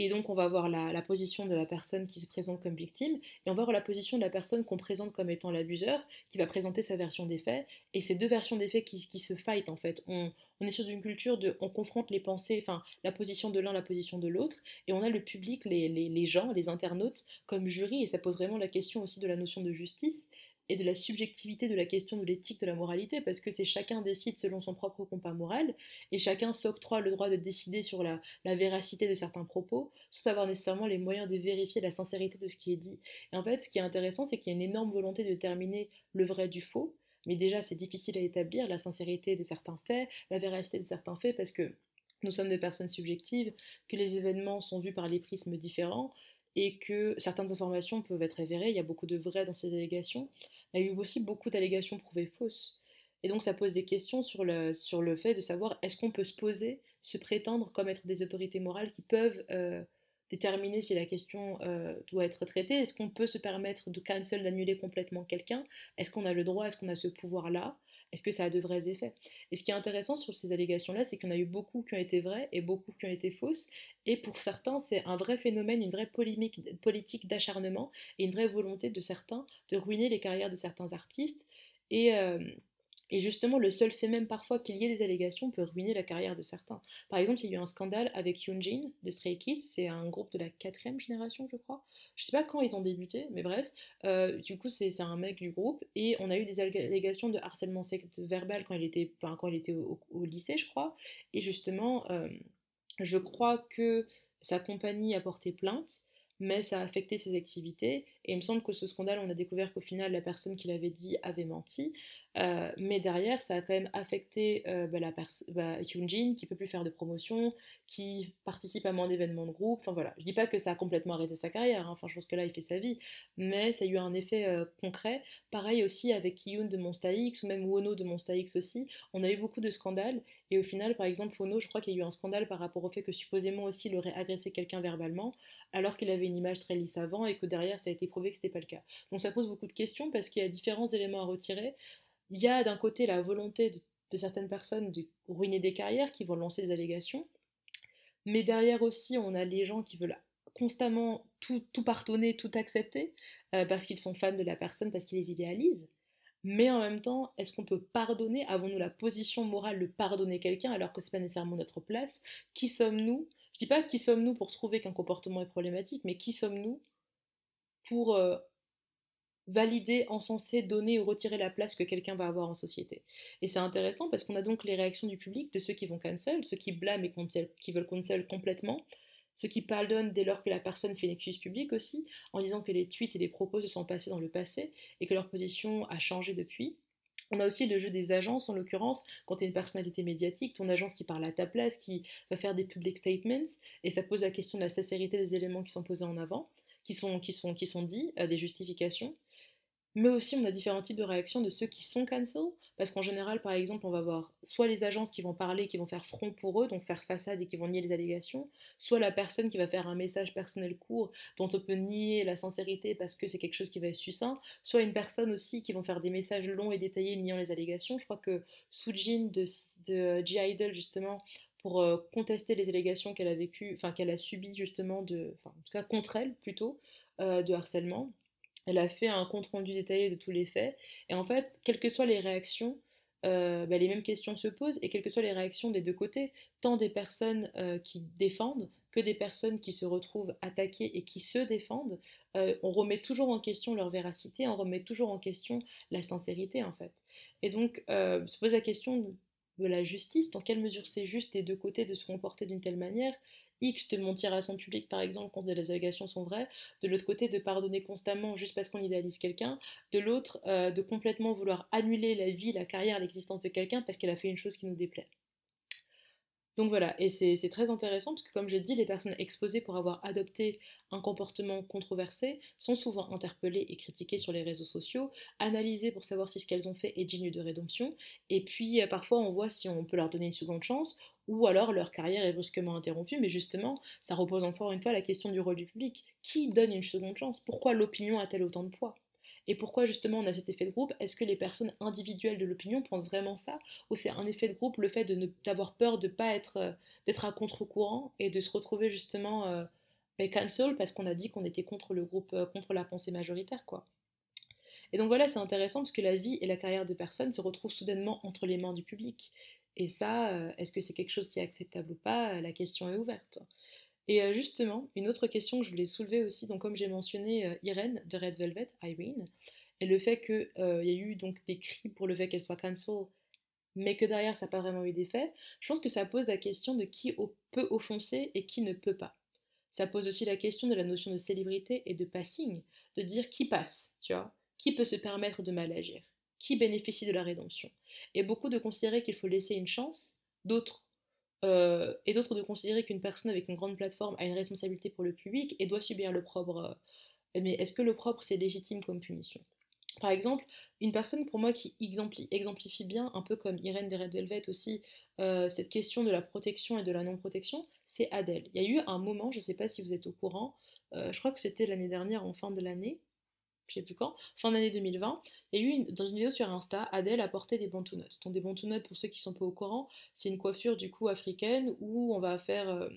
Et donc on va voir la, position de la personne qui se présente comme victime, et on va voir la position de la personne qu'on présente comme étant l'abuseur, qui va présenter sa version des faits, et ces deux versions des faits qui, se fight en fait. On, est sur une culture de, on confronte les pensées, enfin la position de l'un, la position de l'autre, et on a le public, les gens, les internautes comme jury, et ça pose vraiment la question aussi de la notion de justice, et de la subjectivité de la question de l'éthique de la moralité, parce que c'est chacun décide selon son propre compas moral, et chacun s'octroie le droit de décider sur la, véracité de certains propos, sans avoir nécessairement les moyens de vérifier la sincérité de ce qui est dit. Et en fait, ce qui est intéressant, c'est qu'il y a une énorme volonté de déterminer le vrai du faux, mais déjà c'est difficile à établir, la sincérité de certains faits, la véracité de certains faits, parce que nous sommes des personnes subjectives, que les événements sont vus par les prismes différents, et que certaines informations peuvent être avérées, il y a beaucoup de vrai dans ces allégations, il y a eu aussi beaucoup d'allégations prouvées fausses. Et donc ça pose des questions sur le, fait de savoir est-ce qu'on peut se poser, se prétendre comme être des autorités morales qui peuvent euh, déterminer si la question euh, doit être traitée? Est-ce qu'on peut se permettre de cancel, d'annuler complètement quelqu'un? Est-ce qu'on a le droit? Est-ce qu'on a ce pouvoir-là? Est-ce que ça a de vrais effets? Et ce qui est intéressant sur ces allégations-là, c'est en a eu beaucoup qui ont été vraies et beaucoup qui ont été fausses. Et pour certains, c'est un vrai phénomène, une vraie polémique, politique d'acharnement et une vraie volonté de certains de ruiner les carrières de certains artistes. Et, euh, et justement, le seul fait même parfois qu'il y ait des allégations peut ruiner la carrière de certains. Par exemple, il y a eu un scandale avec Hyunjin de Stray Kids, c'est un groupe de la quatrième génération, je crois. Je sais pas quand ils ont débuté, mais bref. Euh, du coup, c'est un mec du groupe et on a eu des allégations de harcèlement verbal quand il était, quand il était au, lycée, je crois. Et justement, euh, je crois que sa compagnie a porté plainte mais ça a affecté ses activités. Et il me semble que ce scandale, on a découvert qu'au final, la personne qui l'avait dit avait menti. Euh, mais derrière, ça a quand même affecté euh, bah, la bah, Hyunjin, qui peut plus faire de promotion, qui participe à moins d'événements de groupe. Enfin voilà, je dis pas que ça a complètement arrêté sa carrière, hein. enfin je pense que là il fait sa vie, mais ça a eu un effet euh, concret. Pareil aussi avec Kiyun de Monsta X, ou même Wono de Monsta X aussi, on a eu beaucoup de scandales, et au final, par exemple, Wono, je crois qu'il y a eu un scandale par rapport au fait que supposément aussi il aurait agressé quelqu'un verbalement, alors qu'il avait une image très lisse avant, et que derrière ça a été que c'était pas le cas. Donc ça pose beaucoup de questions parce qu'il y a différents éléments à retirer. Il y a d'un côté la volonté de, certaines personnes de ruiner des carrières, qui vont lancer des allégations, mais derrière aussi, on a les gens qui veulent constamment tout, pardonner, tout accepter, euh, parce qu'ils sont fans de la personne, parce qu'ils les idéalisent. Mais en même temps, est-ce qu'on peut pardonner? Avons-nous la position morale de pardonner quelqu'un alors que ce n'est pas nécessairement notre place? Qui sommes-nous? Je dis pas qui sommes-nous pour trouver qu'un comportement est problématique, mais qui sommes-nous pour euh, valider, encenser, donner ou retirer la place que quelqu'un va avoir en société. Et c'est intéressant parce qu'on a donc les réactions du public, de ceux qui vont cancel, ceux qui blâment et qui veulent cancel complètement, ceux qui pardonnent dès lors que la personne fait une excuse publique aussi, en disant que les tweets et les propos se sont passés dans le passé et que leur position a changé depuis. On a aussi le jeu des agences, en l'occurrence, quand tu es une personnalité médiatique, ton agence qui parle à ta place, qui va faire des public statements, et ça pose la question de la sincérité des éléments qui sont posés en avant, qui sont, qui sont, qui sont dits, euh, des justifications. Mais aussi, on a différents types de réactions de ceux qui sont cancel, parce qu'en général, par exemple, on va voir soit les agences qui vont parler, qui vont faire front pour eux, donc faire façade et qui vont nier les allégations, soit la personne qui va faire un message personnel court dont on peut nier la sincérité parce que c'est quelque chose qui va être succinct, soit une personne aussi qui vont faire des messages longs et détaillés niant les allégations. Je crois que Sujin de, de G-Idol, justement, pour euh, contester les allégations qu'elle a vécues, enfin qu'elle a subies justement de, en tout cas contre elle plutôt, euh, de harcèlement, elle a fait un compte rendu détaillé de tous les faits. Et en fait, quelles que soient les réactions, euh, bah, les mêmes questions se posent et quelles que soient les réactions des deux côtés, tant des personnes qui défendent que des personnes qui se retrouvent attaquées et qui se défendent, on remet toujours en question leur véracité, on remet toujours en question la sincérité en fait. Et donc se pose la question de la justice, dans quelle mesure c'est juste des deux côtés de se comporter d'une telle manière X de mentir à son public, par exemple, quand les allégations sont vraies, de l'autre côté, de pardonner constamment juste parce qu'on idéalise quelqu'un, de l'autre, euh, de complètement vouloir annuler la vie, la carrière, l'existence de quelqu'un parce qu'elle a fait une chose qui nous déplaît. Donc voilà, et c'est très intéressant parce que comme j'ai dit, les personnes exposées pour avoir adopté un comportement controversé sont souvent interpellées et critiquées sur les réseaux sociaux, analysées pour savoir si ce qu'elles ont fait est digne de rédemption, et puis euh, parfois on voit si on peut leur donner une seconde chance, ou alors leur carrière est brusquement interrompue, mais justement, ça repose encore une fois la question du rôle du public. Qui donne une seconde chance? Pourquoi l'opinion a-t-elle autant de poids? Et pourquoi justement on a cet effet de groupe? Est-ce que les personnes individuelles de l'opinion pensent vraiment ça? Ou c'est un effet de groupe, le fait d'avoir peur de pas être euh, d'être à contre-courant et de se retrouver justement euh, ben, cancel parce qu'on a dit qu'on était contre le groupe, euh, contre la pensée majoritaire quoi? Et donc voilà, c'est intéressant parce que la vie et la carrière de personnes se retrouvent soudainement entre les mains du public. Et ça, euh, est-ce que c'est quelque chose qui est acceptable ou pas? La question est ouverte. Et euh, justement, une autre question que je voulais soulever aussi, donc comme j'ai mentionné euh, Irène de Red Velvet, Irene, et le fait qu'il euh, y a eu donc des cris pour le fait qu'elle soit cancel, mais que derrière ça n'a pas vraiment eu d'effet, je pense que ça pose la question de qui peut offenser et qui ne peut pas. Ça pose aussi la question de la notion de célébrité et de passing, de dire qui passe, tu vois, qui peut se permettre de mal agir, qui bénéficie de la rédemption. Et beaucoup de considérer qu'il faut laisser une chance, d'autres euh, et d'autres de considérer qu'une personne avec une grande plateforme a une responsabilité pour le public et doit subir le propre. Euh, mais est-ce que le propre c'est légitime comme punition? Par exemple, une personne pour moi qui exemplifie bien, un peu comme Irène des Red Velvet aussi, euh, cette question de la protection et de la non-protection, c'est Adèle. Il y a eu un moment, je ne sais pas si vous êtes au courant, je crois que c'était l'année dernière, en fin de l'année, je sais plus quand, fin d'année 2020, il y a eu une, dans une vidéo sur Insta, Adèle a porté des bantou notes. Donc des bantou notes, pour ceux qui sont pas au courant, c'est une coiffure du coup africaine où on va faire, euh,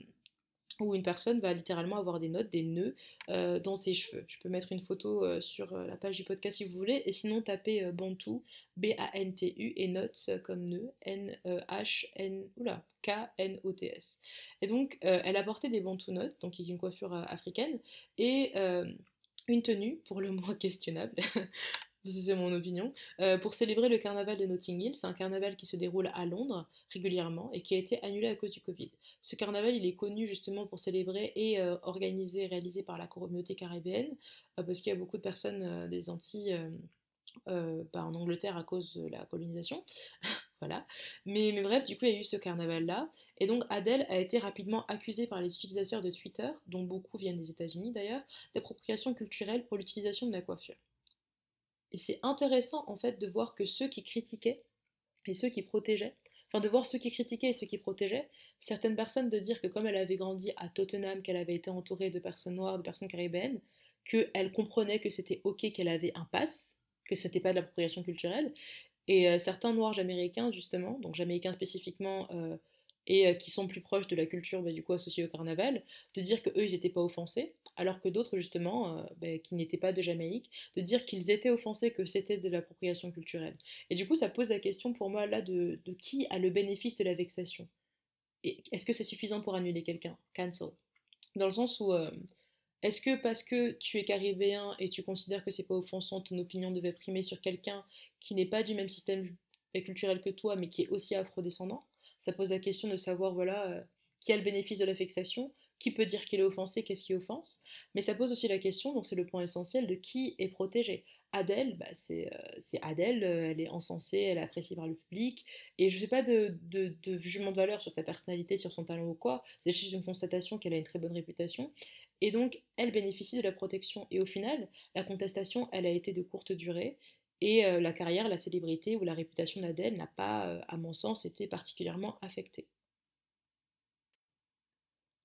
où une personne va littéralement avoir des notes, des nœuds euh, dans ses cheveux. Je peux mettre une photo euh, sur la page du podcast si vous voulez, et sinon tapez bantou, B-A-N-T-U, et notes comme nœud, N-H-N, oula, K-N-O-T-S. Et donc elle a porté des bantou notes, donc une coiffure africaine, et une tenue, pour le moins questionnable, c'est mon opinion, euh, pour célébrer le carnaval de Notting Hill. C'est un carnaval qui se déroule à Londres régulièrement et qui a été annulé à cause du Covid. Ce carnaval, il est connu justement pour célébrer et euh, organisé, réalisé par la communauté caribéenne, euh, parce qu'il y a beaucoup de personnes des Antilles bah, en Angleterre à cause de la colonisation. voilà. Mais, bref, du coup, il y a eu ce carnaval-là. Et donc, Adèle a été rapidement accusée par les utilisateurs de Twitter, dont beaucoup viennent des États-Unis d'ailleurs, d'appropriation culturelle pour l'utilisation de la coiffure. Et c'est intéressant, en fait, de voir que ceux qui critiquaient et ceux qui protégeaient, enfin, de voir ceux qui critiquaient et ceux qui protégeaient, certaines personnes de dire que comme elle avait grandi à Tottenham, qu'elle avait été entourée de personnes noires, de personnes caribéennes, qu'elle comprenait que c'était ok qu'elle avait un pass, que c'était pas de l'appropriation culturelle, et certains noirs jamaïcains, justement, donc jamaïcains spécifiquement, et qui sont plus proches de la culture bah, du coup associée au carnaval, de dire qu'eux, ils n'étaient pas offensés, alors que d'autres, justement, bah, qui n'étaient pas de Jamaïque, de dire qu'ils étaient offensés, que c'était de l'appropriation culturelle. Et du coup, ça pose la question pour moi là de, qui a le bénéfice de la vexation. Est-ce que c'est suffisant pour annuler quelqu'un? Cancel. Dans le sens où est-ce que parce que tu es caribéen et tu considères que c'est pas offensant, ton opinion devait primer sur quelqu'un qui n'est pas du même système culturel que toi, mais qui est aussi afrodescendant Ça pose la question de savoir, voilà, euh, qui a le bénéfice de la fixation, qui peut dire qu'il est offensé, qu'est-ce qui offense. Mais ça pose aussi la question, donc c'est le point essentiel, de qui est protégé. Adèle, bah c'est euh, Adèle, euh, elle est encensée, elle est appréciée par le public, et je ne fais pas de, de, de, jugement de valeur sur sa personnalité, sur son talent ou quoi, c'est juste une constatation qu'elle a une très bonne réputation, et donc, elle bénéficie de la protection. Et au final, la contestation, elle a été de courte durée. Et euh, la carrière, la célébrité ou la réputation d'Adèle n'a pas, euh, à mon sens, été particulièrement affectée.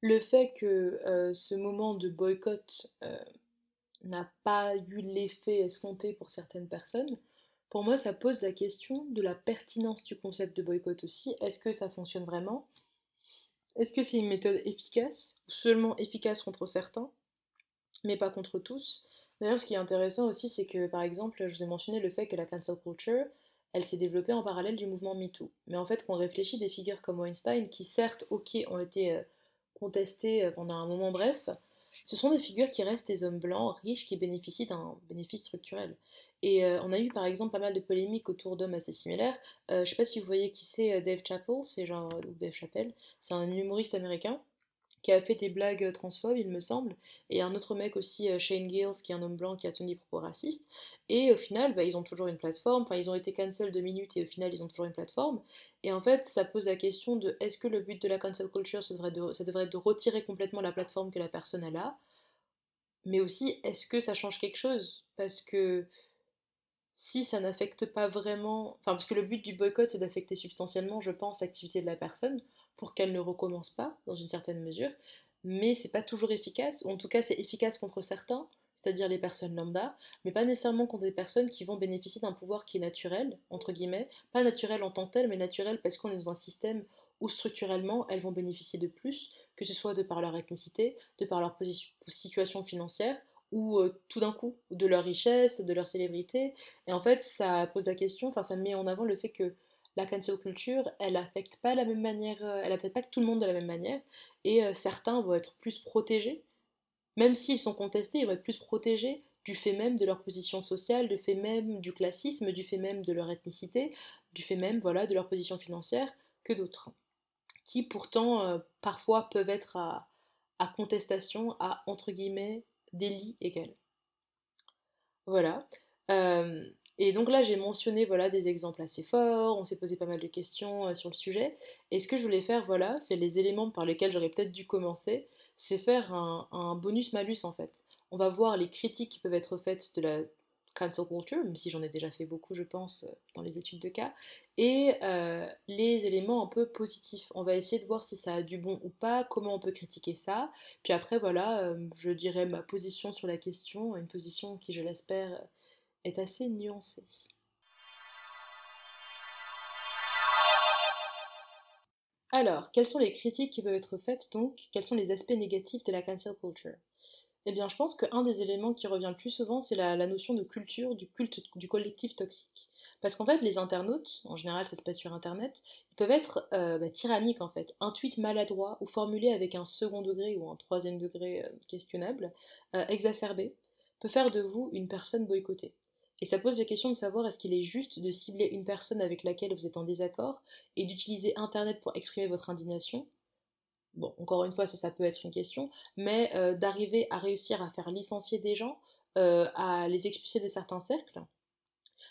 Le fait que euh, ce moment de boycott n'a pas eu l'effet escompté pour certaines personnes, pour moi, ça pose la question de la pertinence du concept de boycott aussi. Est-ce que ça fonctionne vraiment? Est-ce que c'est une méthode efficace, seulement efficace contre certains, mais pas contre tous D'ailleurs, ce qui est intéressant aussi, c'est que, par exemple, je vous ai mentionné le fait que la cancel culture, elle s'est développée en parallèle du mouvement MeToo. Mais en fait, qu'on réfléchit des figures comme Weinstein, qui certes, ok, ont été euh, contestées euh, pendant un moment bref, ce sont des figures qui restent des hommes blancs, riches, qui bénéficient d'un bénéfice structurel. Et euh, on a eu par exemple pas mal de polémiques autour d'hommes assez similaires. Euh, je sais pas si vous voyez qui c'est euh, Dave Chappelle, c'est genre Dave Chappelle, c'est un humoriste américain qui a fait des blagues transphobes, il me semble, et un autre mec aussi, Shane Gills, qui est un homme blanc qui a tenu des propos racistes. Et au final, bah, ils ont toujours une plateforme, enfin ils ont été cancel deux minutes et au final ils ont toujours une plateforme. Et en fait, ça pose la question de est-ce que le but de la cancel culture, ça devrait, de, ça devrait être de retirer complètement la plateforme que la personne a? Là, mais aussi est-ce que ça change quelque chose? Parce que si ça n'affecte pas vraiment, enfin parce que le but du boycott c'est d'affecter substantiellement, je pense, l'activité de la personne pour qu'elle ne recommence pas dans une certaine mesure, mais c'est pas toujours efficace, ou en tout cas c'est efficace contre certains, c'est-à-dire les personnes lambda, mais pas nécessairement contre des personnes qui vont bénéficier d'un pouvoir qui est naturel, entre guillemets, pas naturel en tant que tel, mais naturel parce qu'on est dans un système où structurellement elles vont bénéficier de plus, que ce soit de par leur ethnicité, de par leur situation financière, ou euh, tout d'un coup de leur richesse, de leur célébrité. Et en fait, ça pose la question, enfin, ça met en avant le fait que la cancel culture, elle affecte pas la même manière, euh, elle affecte pas tout le monde de la même manière, et euh, certains vont être plus protégés, même s'ils sont contestés, ils vont être plus protégés du fait même de leur position sociale, du fait même du classisme, du fait même de leur ethnicité, du fait même voilà, de leur position financière que d'autres, qui pourtant euh, parfois peuvent être à, contestation, à entre guillemets délit égal. Voilà. Et donc là, j'ai mentionné voilà, des exemples assez forts, on s'est posé pas mal de questions euh, sur le sujet. Et ce que je voulais faire, voilà, c'est les éléments par lesquels j'aurais peut-être dû commencer, c'est faire un bonus-malus en fait on va voir les critiques qui peuvent être faites de la cancel culture, même si j'en ai déjà fait beaucoup, je pense, euh, dans les études de cas, et euh, les éléments un peu positifs. On va essayer de voir si ça a du bon ou pas, comment on peut critiquer ça. Puis après, voilà, je dirais ma position sur la question, une position qui, je l'espère, est assez nuancée. Alors, quelles sont les critiques qui peuvent être faites donc? Quels sont les aspects négatifs de la cancel culture? Eh bien, je pense qu'un des éléments qui revient le plus souvent, c'est la, notion de culture, du culte du collectif toxique. Parce qu'en fait, les internautes, en général ça se passe sur Internet, ils peuvent être euh, bah, tyranniques en fait, un tweet maladroit ou formulé avec un second degré ou un troisième degré euh, questionnable, euh, exacerbé, peut faire de vous une personne boycottée. Et ça pose la question de savoir est-ce qu'il est juste de cibler une personne avec laquelle vous êtes en désaccord et d'utiliser Internet pour exprimer votre indignation, bon, encore une fois, ça, peut être une question, mais euh, d'arriver à réussir à faire licencier des gens, euh, à les expulser de certains cercles?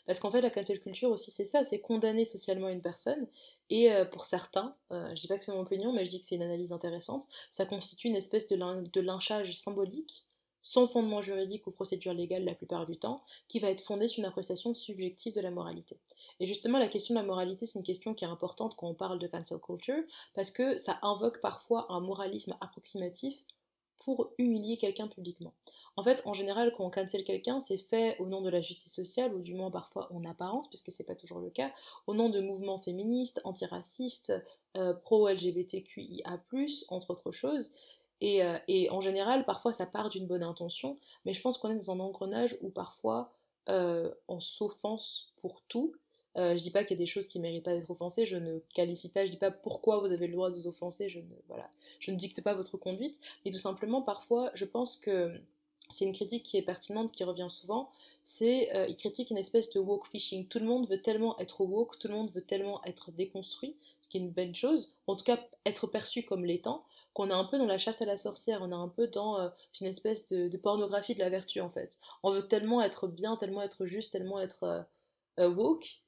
Parce qu'en fait, la cancel culture aussi, c'est ça, c'est condamner socialement une personne. Et euh, pour certains, je dis pas que c'est mon opinion, mais je dis que c'est une analyse intéressante, ça constitue une espèce de lynchage symbolique sans fondement juridique ou procédure légale la plupart du temps, qui va être fondée sur une appréciation subjective de la moralité. Et justement, la question de la moralité, c'est une question qui est importante quand on parle de cancel culture, parce que ça invoque parfois un moralisme approximatif pour humilier quelqu'un publiquement. En fait, en général, quand on cancel quelqu'un, c'est fait au nom de la justice sociale, ou du moins parfois en apparence, puisque c'est pas toujours le cas, au nom de mouvements féministes, antiracistes, euh, pro-LGBTQIA, entre autres choses. Euh, et, en général, parfois, ça part d'une bonne intention, mais je pense qu'on est dans un engrenage où parfois euh, on s'offense pour tout. Euh, je dis pas qu'il y a des choses qui méritent pas d'être offensées, je ne qualifie pas, je dis pas pourquoi vous avez le droit de vous offenser, je ne, voilà, je ne dicte pas votre conduite, mais tout simplement, parfois, je pense que c'est une critique qui est pertinente, qui revient souvent, c'est euh, il critique une espèce de woke fishing. Tout le monde veut tellement être woke, tout le monde veut tellement être déconstruit, ce qui est une belle chose, en tout cas être perçu comme l'étant, qu'on est un peu dans la chasse à la sorcière, on est un peu dans euh, une espèce de, pornographie de la vertu en fait. On veut tellement être bien, tellement être juste, tellement être euh, euh, woke,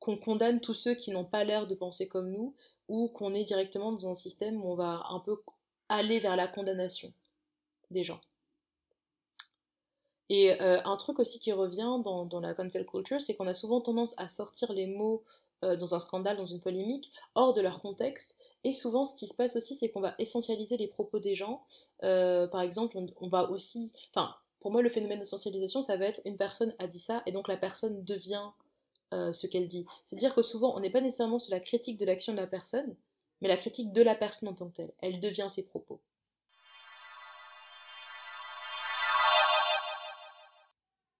qu'on condamne tous ceux qui n'ont pas l'air de penser comme nous, ou qu'on est directement dans un système où on va un peu aller vers la condamnation des gens. Et un truc aussi qui revient dans, dans la cancel culture, c'est qu'on a souvent tendance à sortir les mots dans un scandale, dans une polémique, hors de leur contexte, et souvent, ce qui se passe aussi, c'est qu'on va essentialiser les propos des gens. Euh, par exemple, on, va aussi. Enfin, pour moi, le phénomène d'essentialisation, ça va être une personne a dit ça, et donc la personne devient euh, ce qu'elle dit. C'est-à-dire que souvent, on n'est pas nécessairement sur la critique de l'action de la personne, mais la critique de la personne en tant que telle. Elle devient ses propos.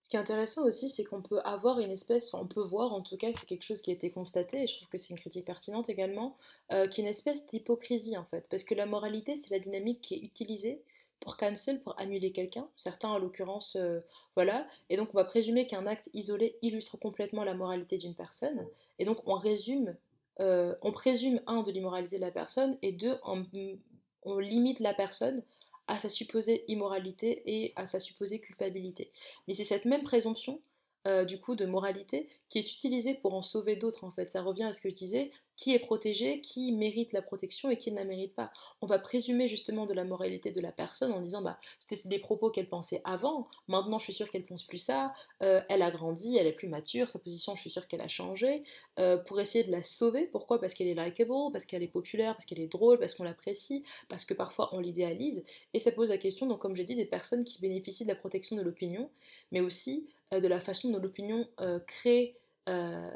Ce qui est intéressant aussi, c'est qu'on peut avoir une espèce, on peut voir en tout cas, c'est quelque chose qui a été constaté, et je trouve que c'est une critique pertinente également, euh, qui est une espèce d'hypocrisie en fait. Parce que la moralité, c'est la dynamique qui est utilisée pour cancel, pour annuler quelqu'un, certains en l'occurrence, euh, voilà, et donc on va présumer qu'un acte isolé illustre complètement la moralité d'une personne, et donc on résume, euh, on présume, un, de l'immoralité de la personne, et deux, on limite la personne à sa supposée immoralité et à sa supposée culpabilité. Mais c'est cette même présomption euh, du coup de moralité qui est utilisée pour en sauver d'autres en fait. Ça revient à ce que je disais, qui est protégé, qui mérite la protection et qui ne la mérite pas. On va présumer justement de la moralité de la personne en disant bah c'était des propos qu'elle pensait avant, maintenant je suis sûre qu'elle pense plus ça, euh, elle a grandi, elle est plus mature, sa position je suis sûre qu'elle a changé, euh, pour essayer de la sauver. Pourquoi? Parce qu'elle est likable, parce qu'elle est populaire, parce qu'elle est drôle, parce qu'on l'apprécie, parce que parfois on l'idéalise. Et ça pose la question, donc comme j'ai dit, des personnes qui bénéficient de la protection de l'opinion, mais aussi de la façon dont l'opinion euh, crée, euh,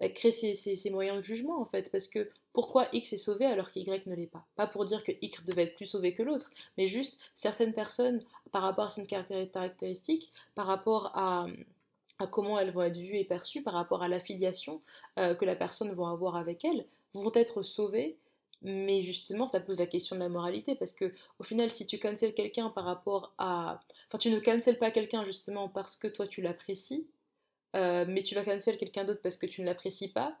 bah, crée ses, moyens de jugement en fait. Parce que pourquoi X est sauvé alors qu'Y ne l'est pas? Pas pour dire que X devait être plus sauvé que l'autre, mais juste certaines personnes, par rapport à cette caractéristique, par rapport à, à comment elles vont être vues et perçues, par rapport à l'affiliation que la personne va avoir avec elle, vont être sauvées Mais justement, ça pose la question de la moralité parce que au final, si tu cancelles quelqu'un par rapport à, enfin, tu ne cancelles pas quelqu'un justement parce que toi tu l'apprécies, euh, mais tu vas cancel quelqu'un d'autre parce que tu ne l'apprécies pas.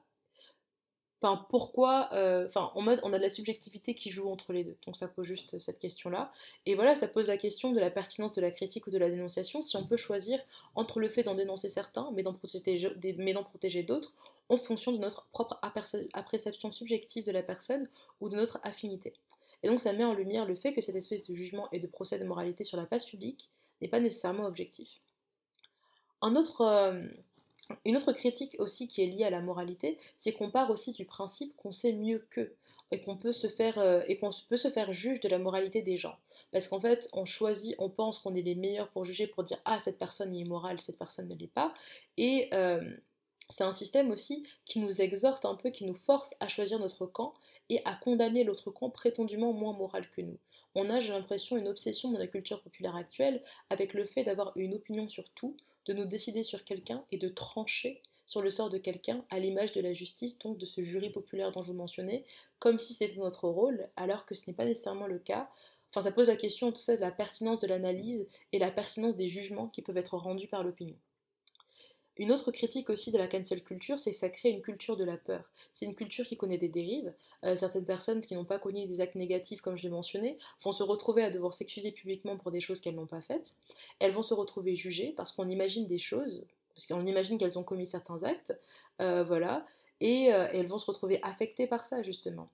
Enfin, pourquoi euh, Enfin, en mode, on a de la subjectivité qui joue entre les deux. Donc ça pose juste cette question-là. Et voilà, ça pose la question de la pertinence de la critique ou de la dénonciation. Si on peut choisir entre le fait d'en dénoncer certains, mais d'en protéger d'autres, en fonction de notre propre appréciation subjective de la personne ou de notre affinité. Et donc ça met en lumière le fait que cette espèce de jugement et de procès de moralité sur la place publique n'est pas nécessairement objectif. Euh, une autre critique aussi qui est liée à la moralité, c'est qu'on part aussi du principe qu'on sait mieux qu'eux et qu'on peut se faire euh, et qu'on peut se faire juge de la moralité des gens. Parce qu'en fait, on choisit, on pense qu'on est les meilleurs pour juger, pour dire ah cette personne est immorale, cette personne ne l'est pas. Et euh, c'est un système aussi qui nous exhorte un peu, qui nous force à choisir notre camp et à condamner l'autre camp prétendument moins moral que nous. On a, j'ai l'impression, une obsession dans la culture populaire actuelle avec le fait d'avoir une opinion sur tout, de nous décider sur quelqu'un et de trancher sur le sort de quelqu'un à l'image de la justice, donc de ce jury populaire dont je vous mentionnais, comme si c'était notre rôle, alors que ce n'est pas nécessairement le cas. Enfin, ça pose la question tout ça de la pertinence de l'analyse et la pertinence des jugements qui peuvent être rendus par l'opinion. Une autre critique aussi de la cancel culture, c'est que ça crée une culture de la peur. C'est une culture qui connaît des dérives. Euh, certaines personnes qui n'ont pas connu des actes négatifs, comme je l'ai mentionné, vont se retrouver à devoir s'excuser publiquement pour des choses qu'elles n'ont pas faites. Elles vont se retrouver jugées parce qu'on imagine des choses, parce qu'on imagine qu'elles ont commis certains actes, euh, voilà, et, euh, elles vont se retrouver affectées par ça, justement.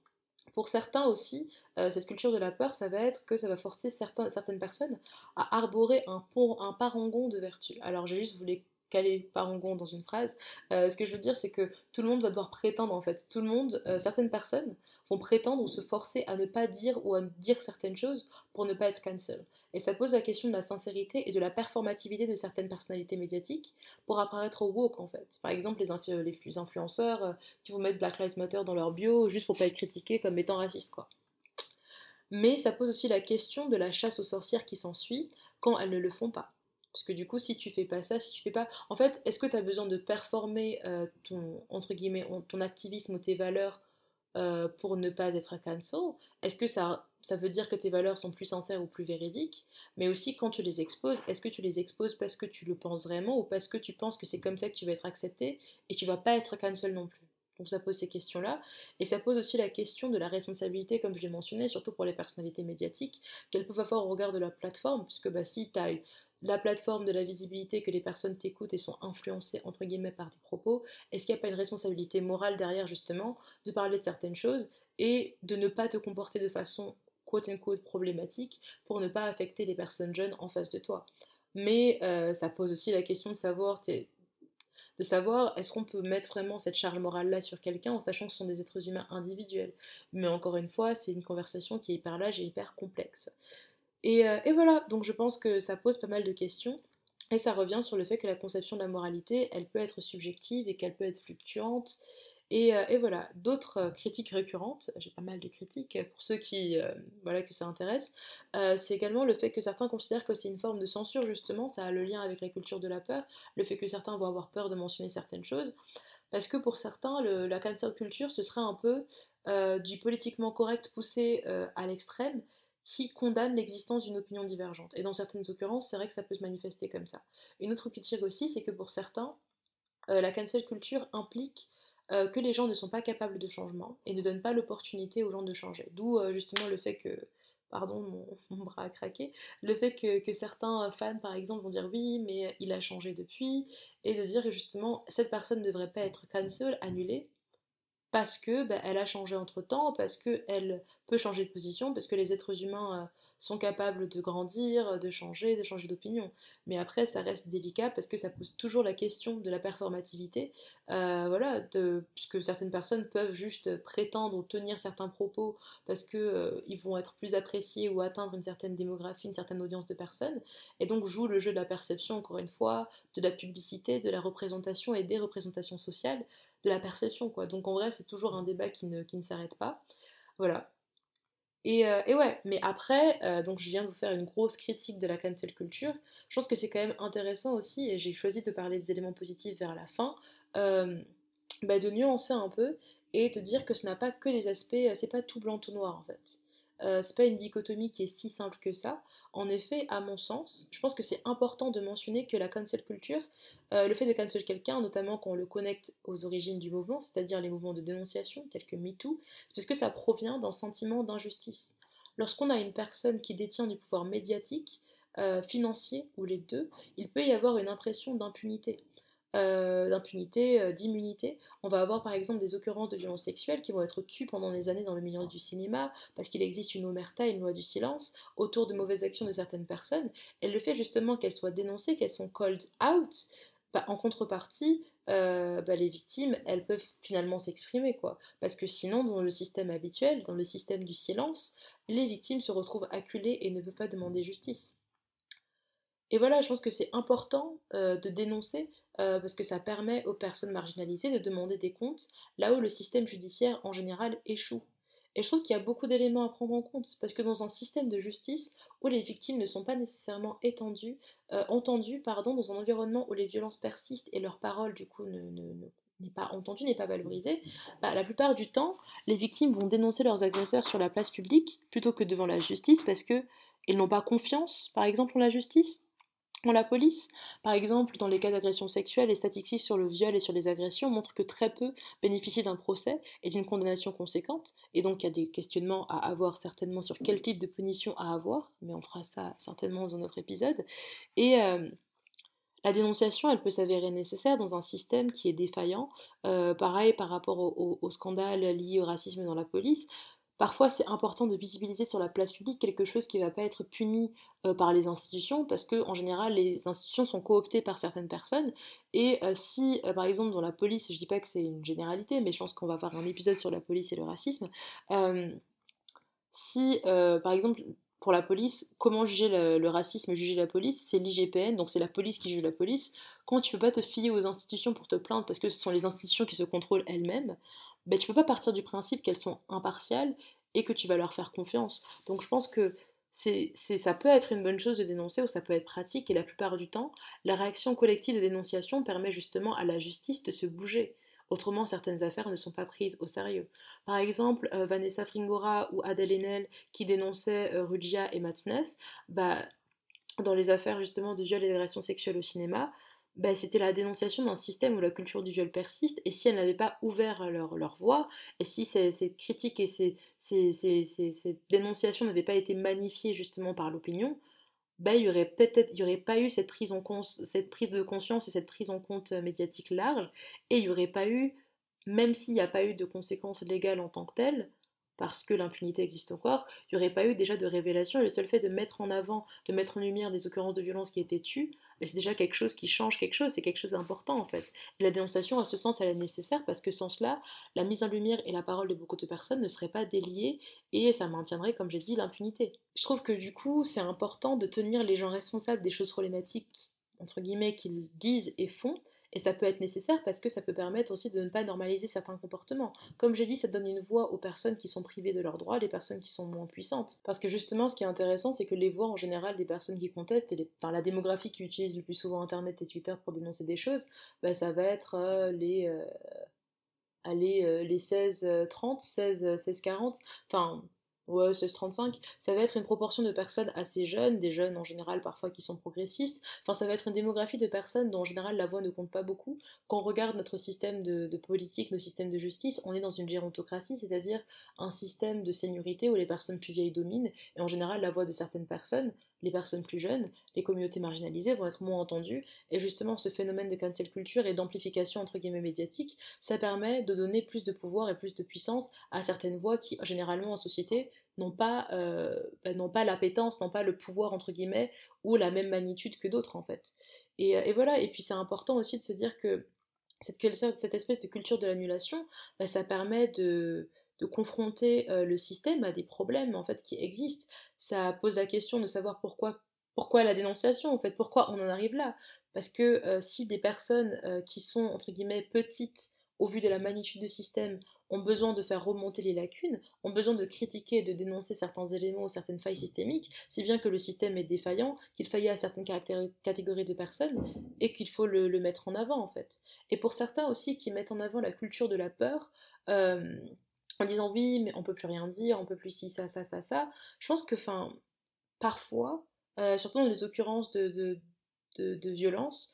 Pour certains aussi, cette culture de la peur, ça va être que ça va forcer certaines personnes à arborer un, un parangon de vertu. Alors j'ai juste voulu caler parangon dans une phrase. Euh, ce que je veux dire, c'est que tout le monde va devoir prétendre en fait. Tout le monde, euh, certaines personnes vont prétendre ou se forcer à ne pas dire ou à dire certaines choses pour ne pas être cancel. Et ça pose la question de la sincérité et de la performativité de certaines personnalités médiatiques pour apparaître woke en fait. Par exemple, les, les influenceurs euh, qui vont mettre Black Lives Matter dans leur bio juste pour pas être critiqués comme étant racistes quoi. Mais ça pose aussi la question de la chasse aux sorcières qui s'ensuit quand elles ne le font pas. Parce que du coup, si tu fais pas ça, si tu fais pas. En fait, est-ce que tu as besoin de performer euh, ton, entre guillemets, ton activisme ou tes valeurs euh, pour ne pas être cancel? Est-ce que ça, ça veut dire que tes valeurs sont plus sincères ou plus véridiques? Mais aussi, quand tu les exposes, est-ce que tu les exposes parce que tu le penses vraiment ou parce que tu penses que c'est comme ça que tu vas être accepté et tu vas pas être cancel non plus? Donc ça pose ces questions-là. Et ça pose aussi la question de la responsabilité, comme je l'ai mentionné, surtout pour les personnalités médiatiques, qu'elles peuvent avoir au regard de la plateforme, puisque bah, si tu as la plateforme de la visibilité, que les personnes t'écoutent et sont influencées entre guillemets par tes propos, est-ce qu'il n'y a pas une responsabilité morale derrière justement de parler de certaines choses et de ne pas te comporter de façon quote unquote problématique pour ne pas affecter les personnes jeunes en face de toi? Mais euh, ça pose aussi la question de savoir, de savoir est-ce qu'on peut mettre vraiment cette charge morale là sur quelqu'un en sachant que ce sont des êtres humains individuels? Mais encore une fois, c'est une conversation qui est hyper large et hyper complexe. Euh, et, voilà, donc je pense que ça pose pas mal de questions. Et ça revient sur le fait que la conception de la moralité, elle peut être subjective et qu'elle peut être fluctuante. Et, euh, voilà, d'autres euh, critiques récurrentes, j'ai pas mal de critiques pour ceux qui, voilà, que ça intéresse, c'est également le fait que certains considèrent que c'est une forme de censure, justement, ça a le lien avec la culture de la peur, le fait que certains vont avoir peur de mentionner certaines choses, parce que pour certains, la cancel culture, ce serait un peu du politiquement correct poussé à l'extrême, qui condamne l'existence d'une opinion divergente. Et dans certaines occurrences, c'est vrai que ça peut se manifester comme ça. Une autre critique aussi, c'est que pour certains, euh, la cancel culture implique euh, que les gens ne sont pas capables de changement et ne donnent pas l'opportunité aux gens de changer. D'où euh, justement le fait que, pardon, mon, bras a craqué, le fait que, que, certains fans, par exemple, vont dire oui, mais il a changé depuis, et de dire justement, cette personne ne devrait pas être cancel, annulée, parce que bah, elle a changé entre temps, parce qu'elle peut changer de position, parce que les êtres humains euh, sont capables de grandir, de changer, de changer d'opinion. Mais après, ça reste délicat parce que ça pose toujours la question de la performativité. Euh, voilà, de, puisque certaines personnes peuvent juste prétendre ou tenir certains propos parce qu'ils euh, vont être plus appréciés ou atteindre une certaine démographie, une certaine audience de personnes, et donc jouent le jeu de la perception, encore une fois, de la publicité, de la représentation et des représentations sociales de la perception, quoi. Donc en vrai, c'est toujours un débat qui ne, s'arrête pas. Voilà. Et, euh, et, ouais, mais après, euh, donc je viens de vous faire une grosse critique de la cancel culture. Je pense que c'est quand même intéressant aussi, et j'ai choisi de parler des éléments positifs vers la fin, euh, bah, de nuancer un peu et te dire que ce n'a pas que des aspects, c'est pas tout blanc tout noir en fait. Euh, c'est pas une dichotomie qui est si simple que ça. En effet, à mon sens, je pense que c'est important de mentionner que la cancel culture, euh, le fait de cancel quelqu'un, notamment quand on le connecte aux origines du mouvement, c'est-à-dire les mouvements de dénonciation tels que MeToo, c'est parce que ça provient d'un sentiment d'injustice. Lorsqu'on a une personne qui détient du pouvoir médiatique, euh, financier ou les deux, il peut y avoir une impression d'impunité. Euh, d'impunité, euh, d'immunité. On va avoir par exemple des occurrences de violences sexuelles qui vont être tues pendant des années dans le milieu du cinéma parce qu'il existe une omerta, une loi du silence autour de mauvaises actions de certaines personnes. Et le fait justement qu'elles soient dénoncées, qu'elles sont called out, bah, en contrepartie, euh, bah, les victimes, elles peuvent finalement s'exprimer, quoi. Parce que sinon, dans le système habituel, dans le système du silence, les victimes se retrouvent acculées et ne peuvent pas demander justice. Et voilà, je pense que c'est important de dénoncer euh, parce que ça permet aux personnes marginalisées de demander des comptes là où le système judiciaire en général échoue. Et je trouve qu'il y a beaucoup d'éléments à prendre en compte, parce que dans un système de justice où les victimes ne sont pas nécessairement étendues, euh, entendues pardon, dans un environnement où les violences persistent et leur parole du coup n'est pas entendue, n'est pas valorisée, bah, la plupart du temps, les victimes vont dénoncer leurs agresseurs sur la place publique plutôt que devant la justice parce qu'ils n'ont pas confiance, par exemple, en la justice la police, par exemple, dans les cas d'agression sexuelle, les statistiques sur le viol et sur les agressions montrent que très peu bénéficient d'un procès et d'une condamnation conséquente, et donc il y a des questionnements à avoir certainement sur quel type de punition à avoir, mais on fera ça certainement dans un autre épisode. Et euh, la dénonciation, elle peut s'avérer nécessaire dans un système qui est défaillant. Euh, pareil par rapport au, au scandale lié au racisme dans la police. Parfois, c'est important de visibiliser sur la place publique quelque chose qui ne va pas être puni euh, par les institutions, parce que en général, les institutions sont cooptées par certaines personnes. Et euh, si, euh, par exemple, dans la police, je dis pas que c'est une généralité, mais je pense qu'on va faire un épisode sur la police et le racisme. si, par exemple, pour la police, comment juger le, racisme, juger la police, c'est l'IGPN, donc c'est la police qui juge la police. Quand tu peux pas te fier aux institutions pour te plaindre parce que ce sont les institutions qui se contrôlent elles-mêmes, ben, tu peux pas partir du principe qu'elles sont impartiales et que tu vas leur faire confiance. Donc je pense que c'est, ça peut être une bonne chose de dénoncer ou ça peut être pratique et la plupart du temps, la réaction collective de dénonciation permet justement à la justice de se bouger. Autrement, certaines affaires ne sont pas prises au sérieux. Par exemple, euh, Vanessa Fringora ou Adèle Haenel qui dénonçaient euh, Rugia et Matzneff, bah, dans les affaires justement de viol et d'agression sexuelle au cinéma, bah, c'était la dénonciation d'un système où la culture du viol persiste, et si elles n'avaient pas ouvert leur, leur voix, et si ces, critiques et ces, ces, ces dénonciations n'avaient pas été magnifiées justement par l'opinion, bah, il n'y aurait peut-être pas eu cette prise, en cette prise de conscience et cette prise en compte médiatique large, et il n'y aurait pas eu, même s'il n'y a pas eu de conséquences légales en tant que telles, parce que l'impunité existe encore, il n'y aurait pas eu déjà de révélation. Et le seul fait de mettre en avant, de mettre en lumière des occurrences de violence qui étaient tues, mais c'est déjà quelque chose qui change quelque chose, c'est quelque chose d'important en fait. Et la dénonciation, à ce sens, elle est nécessaire parce que sans cela, la mise en lumière et la parole de beaucoup de personnes ne seraient pas déliées et ça maintiendrait, comme j'ai dit, l'impunité. Je trouve que du coup, c'est important de tenir les gens responsables des choses problématiques, entre guillemets, qu'ils disent et font, et ça peut être nécessaire parce que ça peut permettre aussi de ne pas normaliser certains comportements. Comme j'ai dit, ça donne une voix aux personnes qui sont privées de leurs droits, les personnes qui sont moins puissantes. Parce que justement, ce qui est intéressant, c'est que les voix en général des personnes qui contestent, et la démographie qui utilise le plus souvent Internet et Twitter pour dénoncer des choses, bah, ça va être euh, les... Euh, allez, euh, les 16-30, 16-40, enfin ouais, 16-35, ça va être une proportion de personnes assez jeunes, des jeunes en général parfois qui sont progressistes, enfin ça va être une démographie de personnes dont en général la voix ne compte pas beaucoup. Quand on regarde notre système de, politique, nos systèmes de justice, on est dans une gérontocratie, c'est-à-dire un système de seniorité où les personnes plus vieilles dominent, et en général la voix de certaines personnes, les personnes plus jeunes, les communautés marginalisées vont être moins entendues, et justement ce phénomène de cancel culture et d'amplification entre guillemets médiatique, ça permet de donner plus de pouvoir et plus de puissance à certaines voix qui généralement en société n'ont pas, euh, bah, pas l'appétence, n'ont pas le pouvoir entre guillemets, ou la même magnitude que d'autres en fait. Et, euh, voilà, et puis c'est important aussi de se dire que cette, cette espèce de culture de l'annulation, bah, ça permet de, de confronter le système à des problèmes en fait qui existent. Ça pose la question de savoir pourquoi pourquoi la dénonciation en fait, pourquoi on en arrive là? Parce que si des personnes qui sont entre guillemets petites au vu de la magnitude du système ont besoin de faire remonter les lacunes, ont besoin de critiquer et de dénoncer certains éléments ou certaines failles systémiques, si bien que le système est défaillant, qu'il faillit à certaines catégories de personnes et qu'il faut le, mettre en avant en fait. Et pour certains aussi qui mettent en avant la culture de la peur, en disant oui, mais on peut plus rien dire, on peut plus ci, ça, ça, ça, ça. Je pense que, enfin, parfois, surtout dans les occurrences de, de, de violence,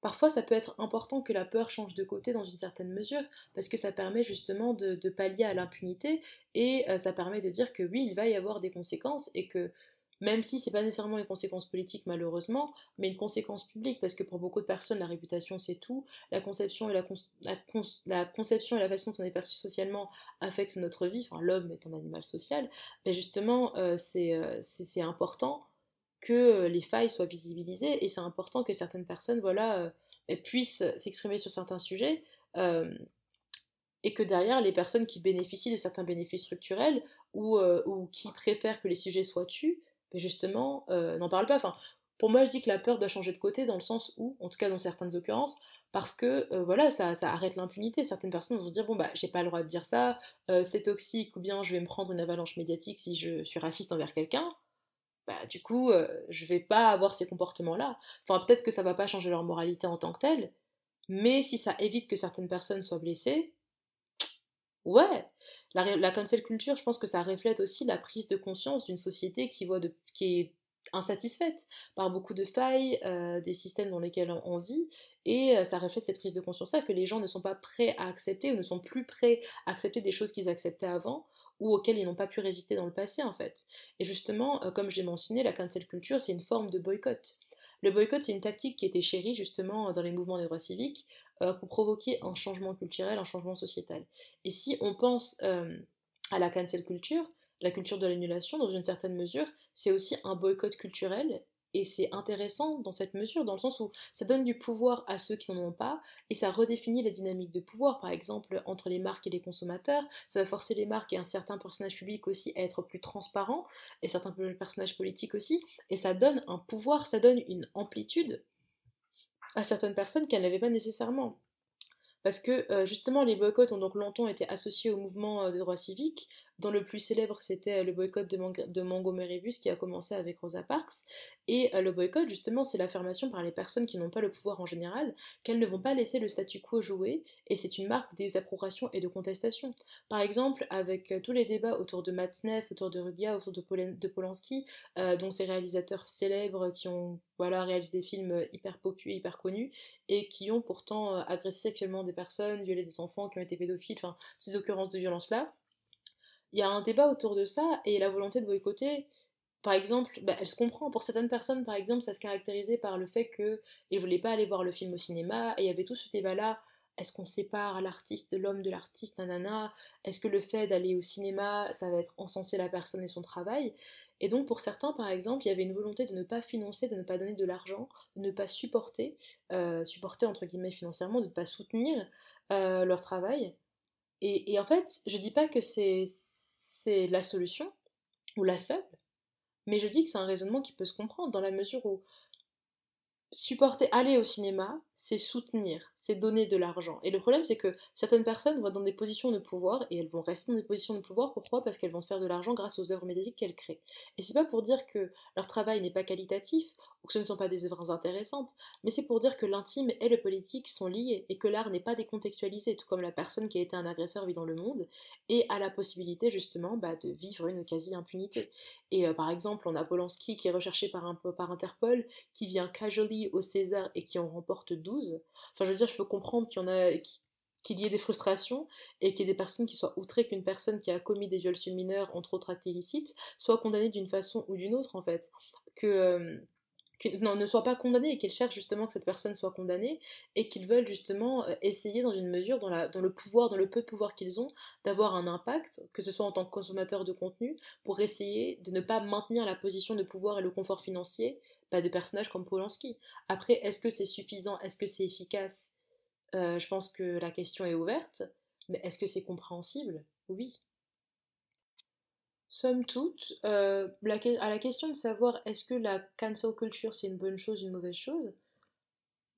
Parfois, ça peut être important que la peur change de côté dans une certaine mesure, parce que ça permet justement de, pallier à l'impunité, et euh, ça permet de dire que oui, il va y avoir des conséquences, et que même si c'est pas nécessairement une conséquence politique malheureusement, mais une conséquence publique, parce que pour beaucoup de personnes, la réputation c'est tout, la conception et la, la, conception et la façon dont on est perçu socialement affectent notre vie, enfin l'homme est un animal social, mais justement euh, euh, c'est important que euh, les failles soient visibilisées et c'est important que certaines personnes voilà, puissent s'exprimer sur certains sujets et que derrière les personnes qui bénéficient de certains bénéfices structurels ou, ou qui préfèrent que les sujets soient tus, ben justement, n'en parlent pas. Enfin, pour moi, je dis que la peur doit changer de côté dans le sens où, en tout cas dans certaines occurrences, parce que voilà, ça, ça arrête l'impunité. Certaines personnes vont se dire bon bah j'ai pas le droit de dire ça, c'est toxique ou bien je vais me prendre une avalanche médiatique si je suis raciste envers quelqu'un bah, du coup, euh, je vais pas avoir ces comportements-là. Enfin, peut-être que ça va pas changer leur moralité en tant que telle, mais si ça évite que certaines personnes soient blessées, ouais. La, la cancel culture, je pense que ça reflète aussi la prise de conscience d'une société qui, voit qui est insatisfaite par beaucoup de failles euh, des systèmes dans lesquels on, vit et euh, ça reflète cette prise de conscience là que les gens ne sont pas prêts à accepter ou ne sont plus prêts à accepter des choses qu'ils acceptaient avant ou auxquels ils n'ont pas pu résister dans le passé en fait. Et justement, euh, comme je l'ai mentionné, la cancel culture, c'est une forme de boycott. Le boycott, c'est une tactique qui était chérie justement dans les mouvements des droits civiques euh, pour provoquer un changement culturel, un changement sociétal. Et si on pense euh, à la cancel culture, la culture de l'annulation, dans une certaine mesure, c'est aussi un boycott culturel et c'est intéressant dans cette mesure, dans le sens où ça donne du pouvoir à ceux qui n'en ont pas, et ça redéfinit la dynamique de pouvoir, par exemple, entre les marques et les consommateurs. Ça va forcer les marques et un certain personnage public aussi à être plus transparents, et certains personnages politiques aussi, et ça donne un pouvoir, ça donne une amplitude à certaines personnes qu'elles n'avaient pas nécessairement. Parce que euh, justement, les boycotts ont donc longtemps été associés au mouvement euh, des droits civiques, dont le plus célèbre, c'était euh, le boycott de, de Montgomery Bus qui a commencé avec Rosa Parks. Et euh, le boycott, justement, c'est l'affirmation par les personnes qui n'ont pas le pouvoir en général qu'elles ne vont pas laisser le statu quo jouer, et c'est une marque de désapprobation et de contestation. Par exemple, avec euh, tous les débats autour de Matt Neff, autour de Rugia, autour de, de Polanski, dont ces réalisateurs célèbres qui ont voilà, réalisé des films hyper populaires, hyper connus, et qui ont pourtant agressé sexuellement des personnes, violé des enfants, qui ont été pédophiles, enfin, ces occurrences de violence-là il y a un débat autour de ça et la volonté de boycotter, par exemple, bah, elle se comprend. Pour certaines personnes, par exemple, ça se caractérisait par le fait qu'ils ne voulaient pas aller voir le film au cinéma et il y avait tout ce débat-là. Est-ce qu'on sépare l'artiste de l'homme de l'artiste, nanana? Est-ce que le fait d'aller au cinéma, ça va être encenser la personne et son travail? Et donc pour certains, par exemple, il y avait une volonté de ne pas financer, de ne pas donner de l'argent, de ne pas supporter, euh, supporter entre guillemets financièrement, de ne pas soutenir euh, leur travail. Et, et, en fait, je dis pas que c'est c'est la solution, ou la seule, mais je dis que c'est un raisonnement qui peut se comprendre dans la mesure où supporter, aller au cinéma, c'est soutenir, c'est donner de l'argent. Et le problème, c'est que certaines personnes vont dans des positions de pouvoir et elles vont rester dans des positions de pouvoir. Pourquoi? Parce qu'elles vont se faire de l'argent grâce aux œuvres médiatiques qu'elles créent. Et c'est pas pour dire que leur travail n'est pas qualitatif ou que ce ne sont pas des œuvres intéressantes, mais c'est pour dire que l'intime et le politique sont liés et que l'art n'est pas décontextualisé, tout comme la personne qui a été un agresseur vit dans le monde et a la possibilité justement bah, de vivre une quasi-impunité. Et euh, par exemple, on a Polanski qui est recherché par, un, par Interpol, qui vient casually au César et qui en remporte 12. Enfin, je veux dire, je peux comprendre qu'il y ait des frustrations et qu'il y ait des personnes qui soient outrées qu'une personne qui a commis des viols sur mineurs, entre autres actes illicites, soit condamnée d'une façon ou d'une autre, en fait. Que, euh, non, ne soit pas condamné et qu'ils cherchent justement que cette personne soit condamnée et qu'ils veulent justement euh, essayer dans une mesure, dans le pouvoir, dans le peu de pouvoir qu'ils ont, d'avoir un impact, que ce soit en tant que consommateur de contenu, pour essayer de ne pas maintenir la position de pouvoir et le confort financier bah, de personnages comme Polanski. Après, est-ce que c'est suffisant? Est-ce que c'est efficace? Euh, Je pense que la question est ouverte, mais est-ce que c'est compréhensible? Oui. Somme toute, euh, à la question de savoir est-ce que la cancel culture c'est une bonne chose, une mauvaise chose,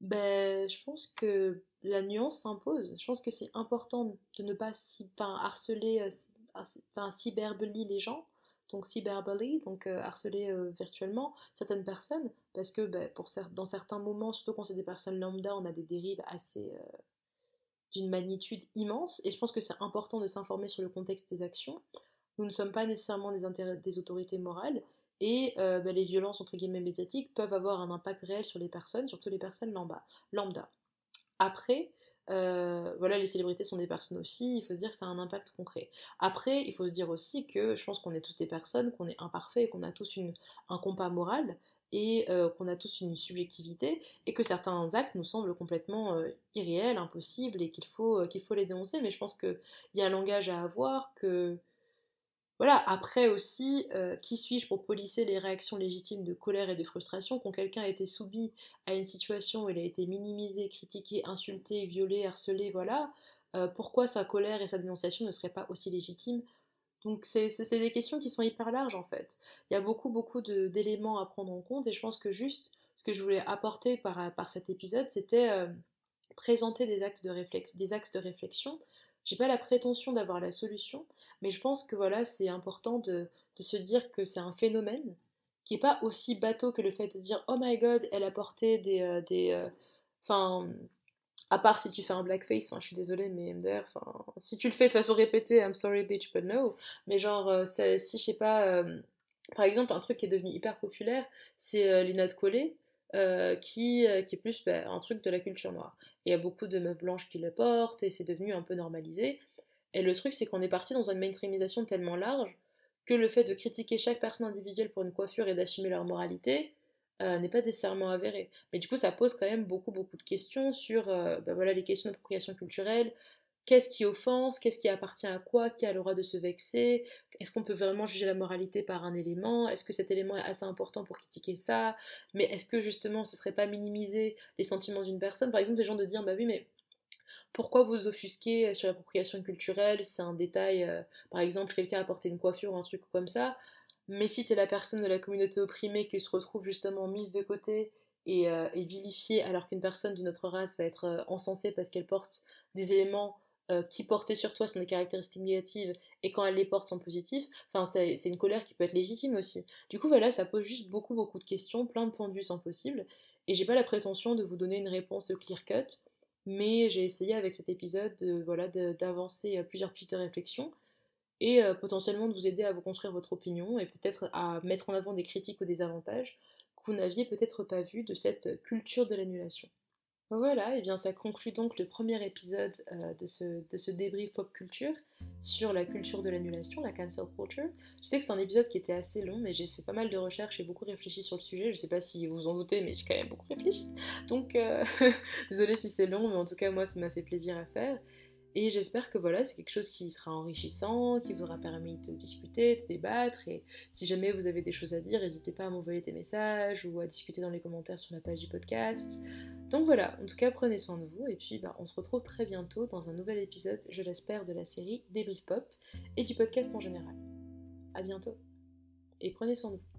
ben, je pense que la nuance s'impose. Je pense que c'est important de ne pas harceler, euh, enfin, cyberbully les gens, donc cyberbully, donc euh, harceler virtuellement certaines personnes, parce que ben, dans certains moments, surtout quand c'est des personnes lambda, on a des dérives assez d'une magnitude immense, et je pense que c'est important de s'informer sur le contexte des actions. Nous ne sommes pas nécessairement des, des autorités morales, et euh, bah, les violences entre guillemets médiatiques peuvent avoir un impact réel sur les personnes, surtout les personnes lambda. Après, euh, voilà, les célébrités sont des personnes aussi, il faut se dire que ça a un impact concret. Après, il faut se dire aussi que je pense qu'on est tous des personnes, qu'on est imparfaits, qu'on a tous un compas moral et euh, qu'on a tous une subjectivité et que certains actes nous semblent complètement euh, irréels, impossibles et qu'il faut, qu'il faut les dénoncer. Mais je pense qu'il y a un langage à avoir, que voilà, après aussi, euh, qui suis-je pour polisser les réactions légitimes de colère et de frustration quand quelqu'un a été soumis à une situation où il a été minimisé, critiqué, insulté, violé, harcelé, voilà, euh, pourquoi sa colère et sa dénonciation ne seraient pas aussi légitimes? Donc c'est des questions qui sont hyper larges en fait. Il y a beaucoup beaucoup d'éléments à prendre en compte et je pense que juste ce que je voulais apporter par, cet épisode, c'était euh, présenter des, actes de des axes de réflexion j'ai pas la prétention d'avoir la solution, mais je pense que voilà, c'est important de, se dire que c'est un phénomène qui est pas aussi bateau que le fait de dire oh my god, elle a porté des. Euh, des euh, Enfin. à part si tu fais un blackface, je suis désolée, mais MDR, si tu le fais de façon répétée, I'm sorry bitch, but no. Mais genre, euh, si je sais pas, par exemple, un truc qui est devenu hyper populaire, c'est les notes collées. Euh, qui, euh, qui, est plus bah, un truc de la culture noire. Il y a beaucoup de meufs blanches qui le portent et c'est devenu un peu normalisé. Et le truc, c'est qu'on est parti dans une mainstreamisation tellement large que le fait de critiquer chaque personne individuelle pour une coiffure et d'assumer leur moralité euh, n'est pas nécessairement avéré. Mais du coup, ça pose quand même beaucoup, beaucoup de questions sur bah, voilà, les questions d'appropriation culturelle, qu'est-ce qui offense, qu'est-ce qui appartient à quoi, qui a le droit de se vexer, est-ce qu'on peut vraiment juger la moralité par un élément, est-ce que cet élément est assez important pour critiquer ça, mais est-ce que justement ce serait pas minimiser les sentiments d'une personne, par exemple les gens de dire bah oui mais pourquoi vous offusquez sur l'appropriation culturelle, c'est un détail, euh, par exemple quelqu'un a porté une coiffure ou un truc comme ça, mais si tu es la personne de la communauté opprimée qui se retrouve justement mise de côté et, euh, vilifiée alors qu'une personne d'une autre race va être euh, encensée parce qu'elle porte des éléments euh, qui portaient sur toi sont des caractéristiques négatives et quand elle les porte sont positifs, enfin c'est une colère qui peut être légitime aussi. Du coup voilà, ça pose juste beaucoup beaucoup de questions, plein de points de vue sont possibles, et j'ai pas la prétention de vous donner une réponse clear cut, mais j'ai essayé avec cet épisode de, voilà d'avancer euh, plusieurs pistes de réflexion et euh, potentiellement de vous aider à vous construire votre opinion et peut-être à mettre en avant des critiques ou des avantages que vous n'aviez peut-être pas vu de cette culture de l'annulation. Voilà, et bien ça conclut donc le premier épisode euh, de, ce, de ce débrief pop culture sur la culture de l'annulation, la cancel culture. Je sais que c'est un épisode qui était assez long, mais j'ai fait pas mal de recherches et beaucoup réfléchi sur le sujet. Je sais pas si vous vous en doutez, mais j'ai quand même beaucoup réfléchi. Donc, euh, désolé si c'est long, mais en tout cas, moi, ça m'a fait plaisir à faire. Et j'espère que voilà, c'est quelque chose qui sera enrichissant, qui vous aura permis de discuter, de débattre. Et si jamais vous avez des choses à dire, n'hésitez pas à m'envoyer des messages ou à discuter dans les commentaires sur la page du podcast. Donc voilà, en tout cas, prenez soin de vous. Et puis, bah, on se retrouve très bientôt dans un nouvel épisode, je l'espère, de la série Débrief Pop et du podcast en général. À bientôt. Et prenez soin de vous.